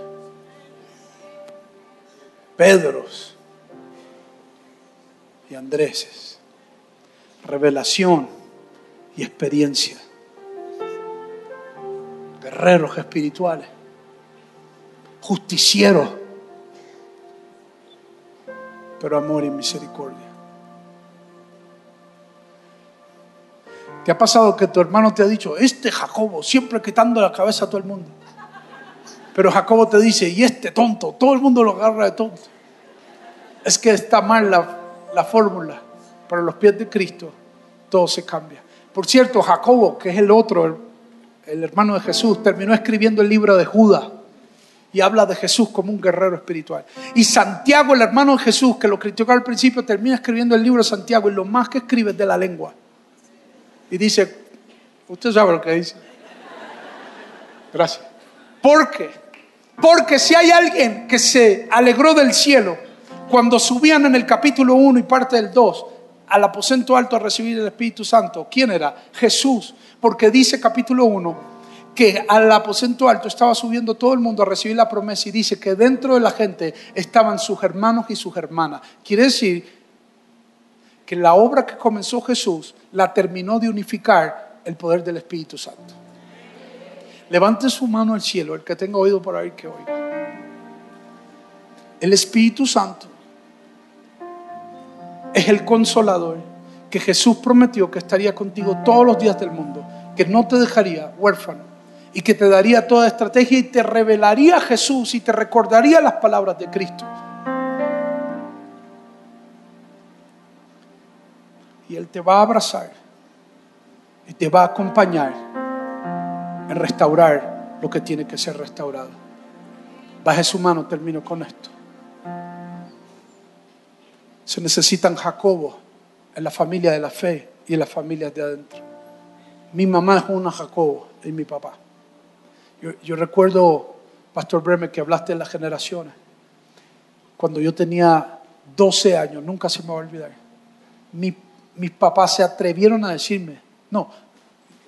Pedros y Andréses. Revelación y experiencia. Guerreros espirituales. Justicieros. Pero amor y misericordia. ¿Te ha pasado que tu hermano te ha dicho, este Jacobo, siempre quitando la cabeza a todo el mundo? Pero Jacobo te dice, y este tonto, todo el mundo lo agarra de tonto. Es que está mal la la fórmula para los pies de Cristo, todo se cambia. Por cierto, Jacobo, que es el otro, el, hermano de Jesús, terminó escribiendo el libro de Judas y habla de Jesús como un guerrero espiritual. Y Santiago, el hermano de Jesús, que lo criticó al principio, termina escribiendo el libro de Santiago y lo más que escribe es de la lengua. Y dice, usted sabe lo que dice. Gracias. ¿Por qué? Porque si hay alguien que se alegró del cielo cuando subían en el capítulo 1 y parte del 2 al aposento alto a recibir el Espíritu Santo, ¿quién era? Jesús. Porque dice capítulo 1 que al aposento alto estaba subiendo todo el mundo a recibir la promesa y dice que dentro de la gente estaban sus hermanos y sus hermanas. Quiere decir que la obra que comenzó Jesús la terminó de unificar el poder del Espíritu Santo. Levante su mano al cielo, el que tenga oído para oír que oiga. El Espíritu Santo es el consolador que Jesús prometió que estaría contigo todos los días del mundo, que no te dejaría huérfano y que te daría toda estrategia y te revelaría a Jesús y te recordaría las palabras de Cristo. Y Él te va a abrazar y te va a acompañar en restaurar lo que tiene que ser restaurado. Baje su mano, termino con esto. Se necesitan Jacobo en la familia de la fe y en las familias de adentro. Mi mamá es una Jacobo y mi papá. Yo, recuerdo, Pastor Bremer, que hablaste de las generaciones. Cuando yo tenía 12 años, nunca se me va a olvidar. Mi mis papás se atrevieron a decirme, no,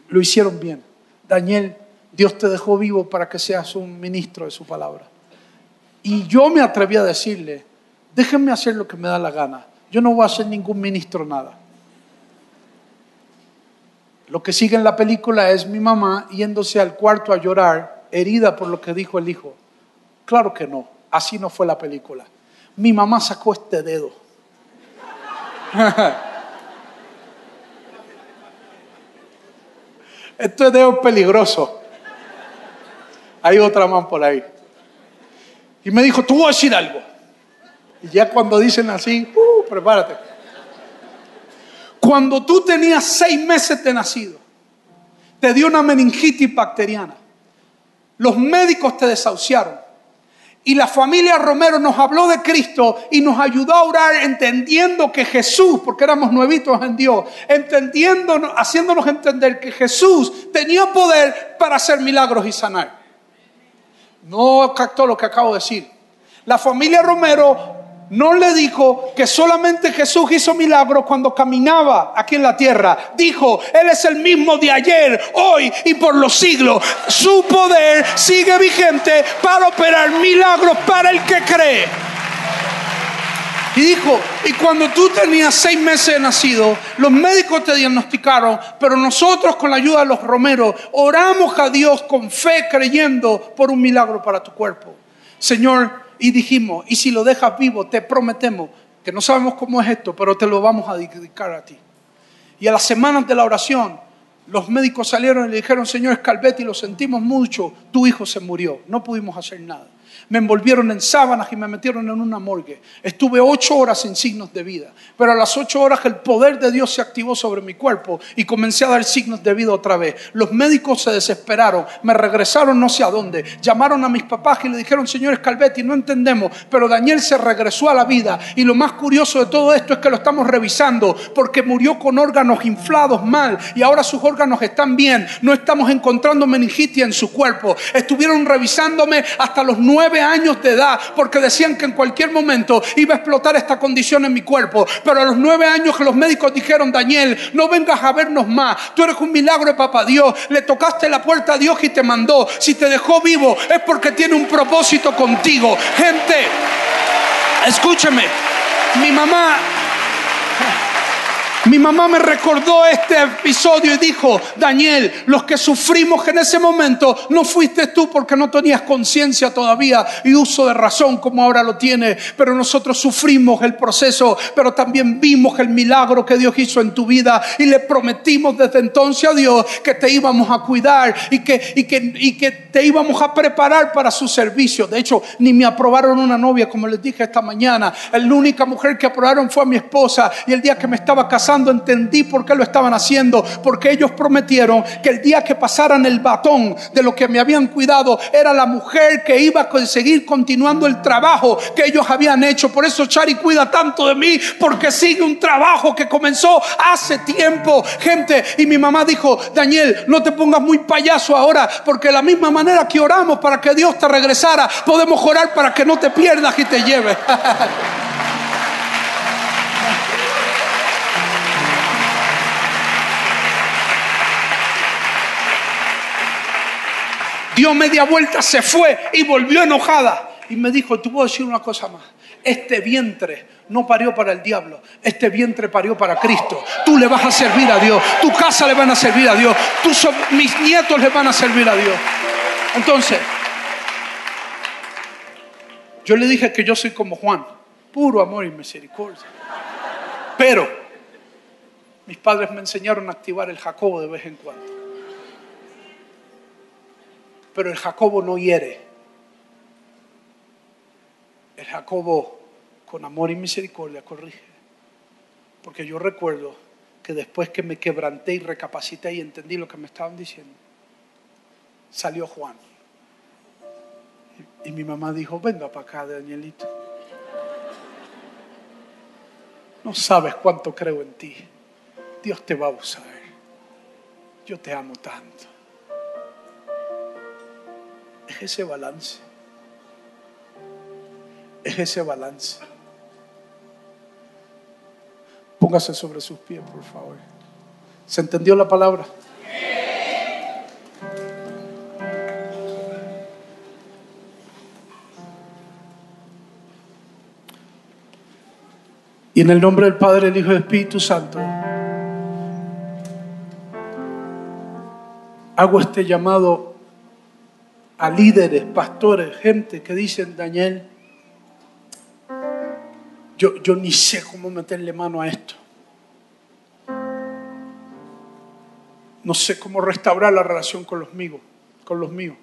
lo hicieron bien. Daniel, Dios te dejó vivo para que seas un ministro de su palabra. Y yo me atreví a decirle, déjenme hacer lo que me da la gana. Yo no voy a ser ningún ministro nada. Lo que sigue en la película es mi mamá yéndose al cuarto a llorar, herida por lo que dijo el hijo. Claro que no, así no fue la película. Mi mamá sacó este dedo. Esto es dedo peligroso. Hay otra man por ahí. Y me dijo, tú voy a decir algo. Y ya cuando dicen así, uh, prepárate. Cuando tú tenías seis meses de nacido, te dio una meningitis bacteriana. Los médicos te desahuciaron. Y la familia Romero nos habló de Cristo y nos ayudó a orar entendiendo que Jesús, porque éramos nuevitos en Dios, entendiendo, haciéndonos entender que Jesús tenía poder para hacer milagros y sanar. No captó lo que acabo de decir. La familia Romero no le dijo que solamente Jesús hizo milagros cuando caminaba aquí en la tierra. Dijo, Él es el mismo de ayer, hoy y por los siglos. Su poder sigue vigente para operar milagros para el que cree. Y dijo, y cuando tú tenías seis meses de nacido, los médicos te diagnosticaron, pero nosotros con la ayuda de los romeros oramos a Dios con fe creyendo por un milagro para tu cuerpo. Señor, y dijimos, y si lo dejas vivo, te prometemos que no sabemos cómo es esto, pero te lo vamos a dedicar a ti. Y a las semanas de la oración, los médicos salieron y le dijeron, Señor Scalvetti, lo sentimos mucho, tu hijo se murió, no pudimos hacer nada me envolvieron en sábanas y me metieron en una morgue. Estuve ocho horas sin signos de vida, pero a las ocho horas el poder de Dios se activó sobre mi cuerpo y comencé a dar signos de vida otra vez. Los médicos se desesperaron, me regresaron no sé a dónde, llamaron a mis papás y le dijeron, señor Scalvetti, no entendemos, pero Daniel se regresó a la vida y lo más curioso de todo esto es que lo estamos revisando porque murió con órganos inflados mal y ahora sus órganos están bien, no estamos encontrando meningitis en su cuerpo. Estuvieron revisándome hasta los nueve años de edad porque decían que en cualquier momento iba a explotar esta condición en mi cuerpo. Pero a los nueve años que los médicos dijeron, Daniel, no vengas a vernos más. Tú eres un milagro de papá Dios. Le tocaste la puerta a Dios y te mandó. Si te dejó vivo es porque tiene un propósito contigo. Gente, escúcheme. Mi mamá mi mamá me recordó este episodio y dijo, Daniel, los que sufrimos en ese momento no fuiste tú porque no tenías conciencia todavía y uso de razón como ahora lo tiene, pero nosotros sufrimos el proceso, pero también vimos el milagro que Dios hizo en tu vida y le prometimos desde entonces a Dios que te íbamos a cuidar y que, y que, y que te íbamos a preparar para su servicio. De hecho, ni me aprobaron una novia, como les dije esta mañana. La única mujer que aprobaron fue a mi esposa y el día que me estaba casando, entendí por qué lo estaban haciendo, porque ellos prometieron que el día que pasaran el batón de lo que me habían cuidado era la mujer que iba a seguir continuando el trabajo que ellos habían hecho. Por eso Chari cuida tanto de mí, porque sigue un trabajo que comenzó hace tiempo, gente. Y mi mamá dijo, Daniel, no te pongas muy payaso ahora, porque de la misma manera que oramos para que Dios te regresara, podemos orar para que no te pierdas y te lleves. dio media vuelta, se fue y volvió enojada. Y me dijo, tú puedo decir una cosa más. Este vientre no parió para el diablo, este vientre parió para Cristo. Tú le vas a servir a Dios, tu casa le van a servir a Dios, tus, mis nietos le van a servir a Dios. Entonces, yo le dije que yo soy como Juan, puro amor y misericordia. Pero mis padres me enseñaron a activar el Jacobo de vez en cuando. Pero el Jacobo no hiere. El Jacobo con amor y misericordia corrige. Porque yo recuerdo que después que me quebranté y recapacité y entendí lo que me estaban diciendo, salió Juan. Y, mi mamá dijo, venga para acá, Danielito. No sabes cuánto creo en ti. Dios te va a usar. Yo te amo tanto es ese balance. Es ese balance. Póngase sobre sus pies, por favor. ¿Se entendió la palabra? Y en el nombre del Padre, el Hijo y el Espíritu Santo, hago este llamado a líderes, pastores, gente que dicen, Daniel, yo, yo ni sé cómo meterle mano a esto. No sé cómo restaurar la relación con los míos, con los míos.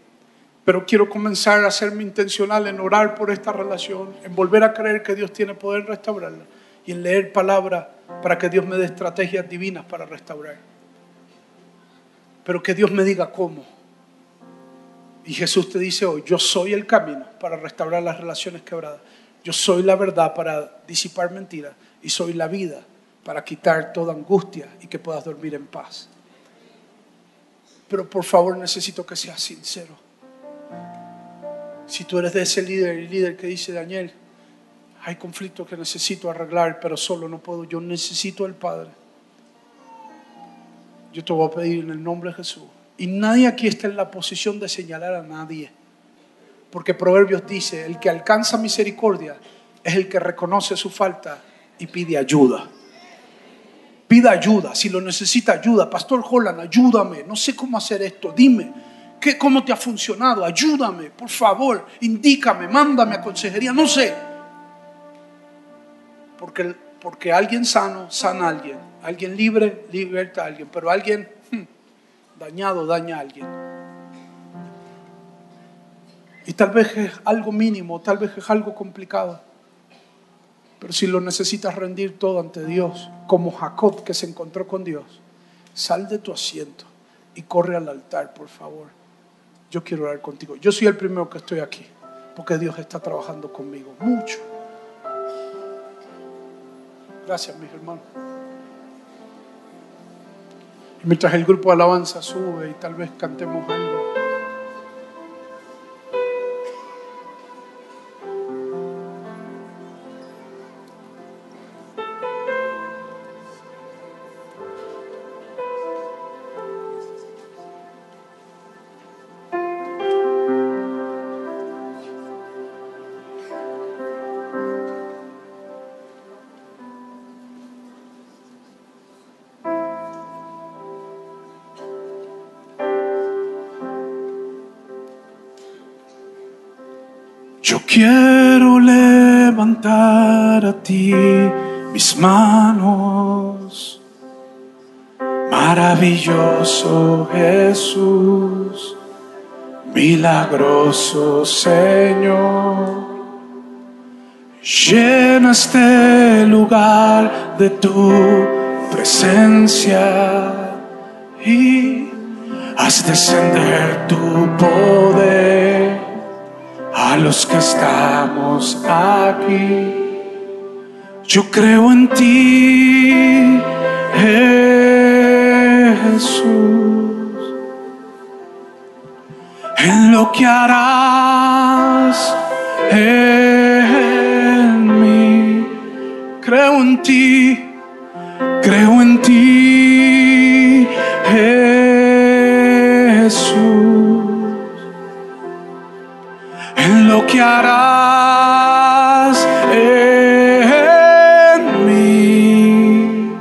Pero quiero comenzar a hacerme intencional en orar por esta relación, en volver a creer que Dios tiene poder restaurarla y en leer palabra para que Dios me dé estrategias divinas para restaurar. Pero que Dios me diga cómo. Y Jesús te dice hoy, yo soy el camino para restaurar las relaciones quebradas. Yo soy la verdad para disipar mentiras. Y soy la vida para quitar toda angustia y que puedas dormir en paz. Pero por favor necesito que seas sincero. Si tú eres de ese líder y líder que dice, Daniel, hay conflictos que necesito arreglar, pero solo no puedo. Yo necesito al Padre. Yo te voy a pedir en el nombre de Jesús y nadie aquí está en la posición de señalar a nadie. Porque Proverbios dice, el que alcanza misericordia es el que reconoce su falta y pide ayuda. Pida ayuda, si lo necesita ayuda. Pastor Holland, ayúdame, no sé cómo hacer esto, dime. ¿Qué, ¿Cómo te ha funcionado? Ayúdame, por favor, indícame, mándame a consejería, no sé. Porque, porque alguien sano sana a alguien, alguien libre liberta a alguien, pero alguien dañado daña a alguien. Y tal vez es algo mínimo, tal vez es algo complicado. Pero si lo necesitas rendir todo ante Dios, como Jacob que se encontró con Dios, sal de tu asiento y corre al altar, por favor. Yo quiero orar contigo. Yo soy el primero que estoy aquí, porque Dios está trabajando conmigo mucho. Gracias, mis hermanos. Mientras el grupo de alabanza sube y tal vez cantemos algo. Quiero levantar a ti mis manos. Maravilloso Jesús, milagroso Señor. Llena este lugar de tu presencia y haz descender tu poder a los que estamos aquí. Yo creo en ti, Jesús, en lo que harás en mí. Creo en ti, creo lo que harás en mí,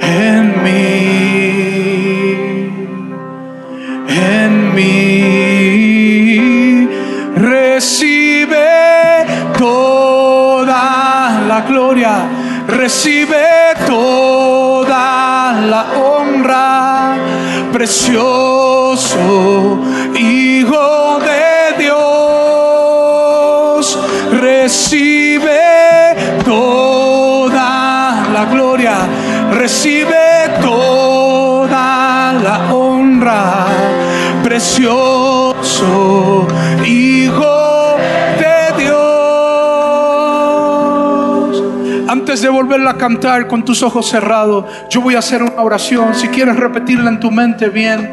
en mí, en mí. Recibe toda la gloria, recibe toda la honra, precioso Antes de volverla a cantar con tus ojos cerrados, yo voy a hacer una oración. Si quieres repetirla en tu mente, bien.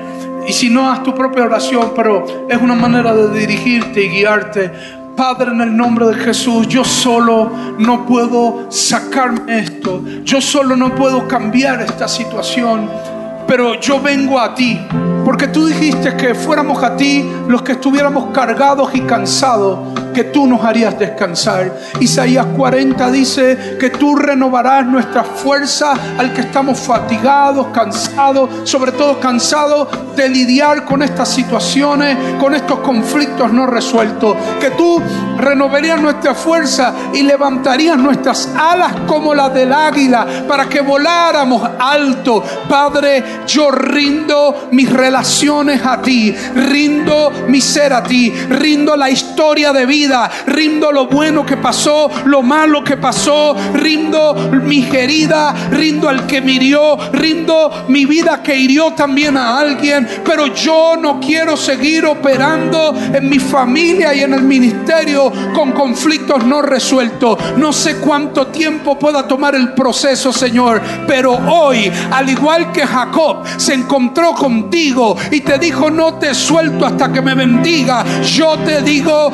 Y si no, haz tu propia oración, pero es una manera de dirigirte y guiarte. Padre, en el nombre de Jesús, yo solo no puedo sacarme esto. Yo solo no puedo cambiar esta situación. Pero yo vengo a ti, porque tú dijiste que fuéramos a ti los que estuviéramos cargados y cansados, que tú nos harías descansar. Isaías 40 dice que tú renovarás nuestra fuerza al que estamos fatigados, cansados, sobre todo cansados de lidiar con estas situaciones, con estos conflictos no resueltos. Que tú renovarías nuestra fuerza y levantarías nuestras alas como las del águila para que voláramos alto. Padre, yo rindo mis relaciones a ti, rindo mi ser a ti, rindo la historia de vida, rindo lo bueno que pasó, lo malo que pasó, rindo mis heridas, rindo al que me hirió, rindo mi vida que hirió también a alguien, pero yo no quiero seguir operando en mi familia y en el ministerio con conflictos no resueltos. No sé cuánto tiempo pueda tomar el proceso, Señor, pero hoy, al igual que Jacob, se encontró contigo y te dijo, no te suelto hasta que me bendiga. Yo te digo,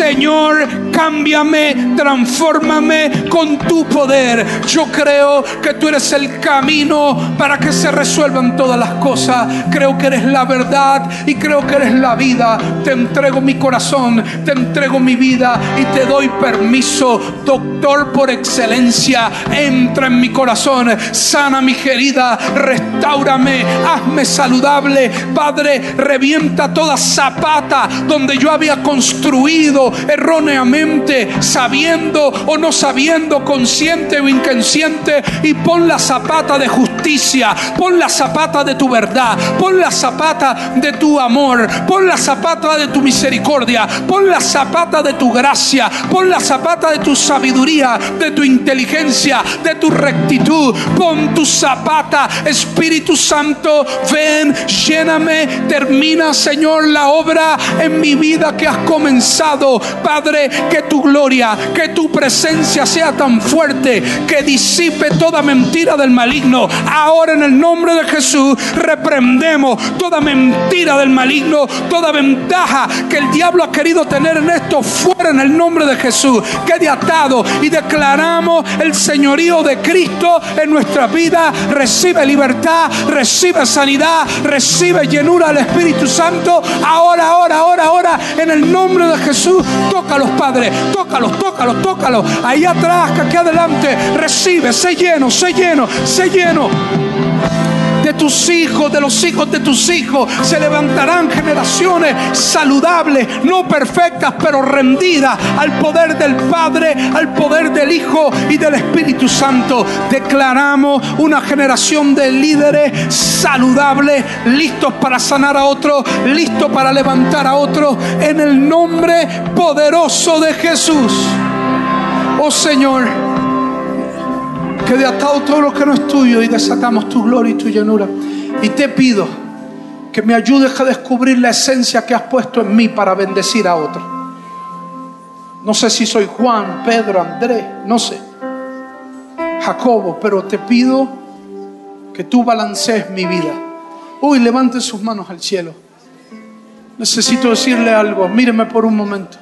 Señor, cámbiame, transfórmame con tu poder. Yo creo que tú eres el camino para que se resuelvan todas las cosas. Creo que eres la verdad y creo que eres la vida. Te entrego mi corazón, te entrego mi vida y te doy permiso, doctor por excelencia. Entra en mi corazón, sana mi herida, restaurame, hazme saludable. Padre, revienta toda zapata donde yo había construido erróneamente, sabiendo o no sabiendo, consciente o inconsciente, y pon la zapata de justicia, pon la zapata de tu verdad, pon la zapata de tu amor, pon la zapata de tu misericordia, pon la zapata de tu gracia, pon la zapata de tu sabiduría, de tu inteligencia, de tu rectitud, pon tu zapata, Espíritu Santo, ven, lléname, termina, Señor, la obra en mi vida que has comenzado. Padre, que tu gloria, que tu presencia sea tan fuerte que disipe toda mentira del maligno. Ahora en el nombre de Jesús reprendemos toda mentira del maligno, toda ventaja que el diablo ha querido tener en esto fuera en el nombre de Jesús. Quede atado y declaramos el señorío de Cristo en nuestra vida. Recibe libertad, recibe sanidad, recibe llenura del Espíritu Santo. Ahora, ahora, ahora, ahora, en el nombre de Jesús, toca a los padres, tócalos, tócalos, tócalos. Ahí atrás, aquí adelante, recibe, sé lleno, sé lleno, sé lleno tus hijos, de los hijos de tus hijos. Se levantarán generaciones saludables, no perfectas, pero rendidas al poder del Padre, al poder del Hijo y del Espíritu Santo. Declaramos una generación de líderes saludables, listos para sanar a otros, listos para levantar a otros, en el nombre poderoso de Jesús. Oh Señor, que de atado todo lo que no es tuyo y desatamos tu gloria y tu llanura. Y te pido que me ayudes a descubrir la esencia que has puesto en mí para bendecir a otros. No sé si soy Juan, Pedro, Andrés, no sé. Jacobo, pero te pido que tú balancees mi vida. Uy, levante sus manos al cielo. Necesito decirle algo. Míreme por un momento.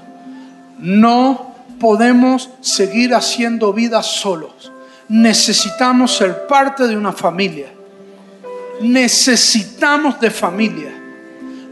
No podemos seguir haciendo vida solos. Necesitamos ser parte de una familia. Necesitamos de familia.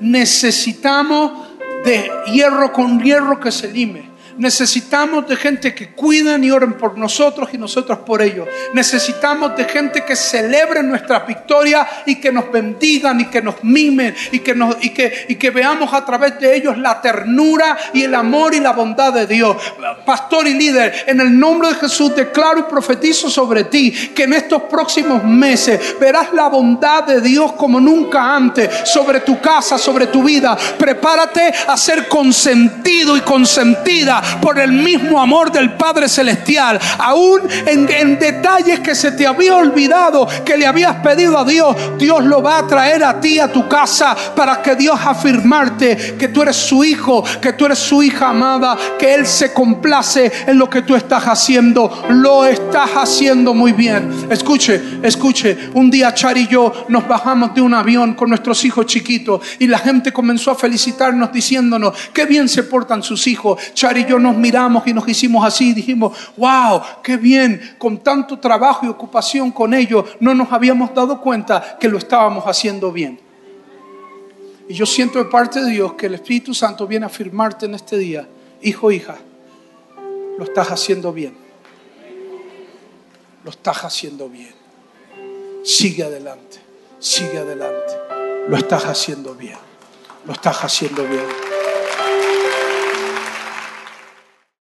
Necesitamos de hierro con hierro que se lime. Necesitamos de gente que cuiden y oren por nosotros y nosotros por ellos. Necesitamos de gente que celebre nuestras victorias y que nos bendigan y que nos mimen y que, nos, y que veamos a través de ellos la ternura y el amor y la bondad de Dios. Pastor y líder, en el nombre de Jesús declaro y profetizo sobre ti que en estos próximos meses verás la bondad de Dios como nunca antes sobre tu casa, sobre tu vida. Prepárate a ser consentido y consentida por el mismo amor del Padre Celestial, aún en, detalles que se te había olvidado, que le habías pedido a Dios, Dios lo va a traer a ti, a tu casa, para que Dios afirmarte que tú eres su hijo, que tú eres su hija amada, que Él se complace en lo que tú estás haciendo, lo estás haciendo muy bien. Escuche, escuche, un día Char y yo nos bajamos de un avión con nuestros hijos chiquitos y la gente comenzó a felicitarnos diciéndonos, qué bien se portan sus hijos. Char y yo nos miramos y nos hicimos así, dijimos, wow, qué bien, con tanto trabajo y ocupación con ellos, no nos habíamos dado cuenta que lo estábamos haciendo bien. Y yo siento de parte de Dios que el Espíritu Santo viene a afirmarte en este día, hijo, hija, lo estás haciendo bien. Lo estás haciendo bien. Sigue adelante, sigue adelante. Lo estás haciendo bien. Lo estás haciendo bien.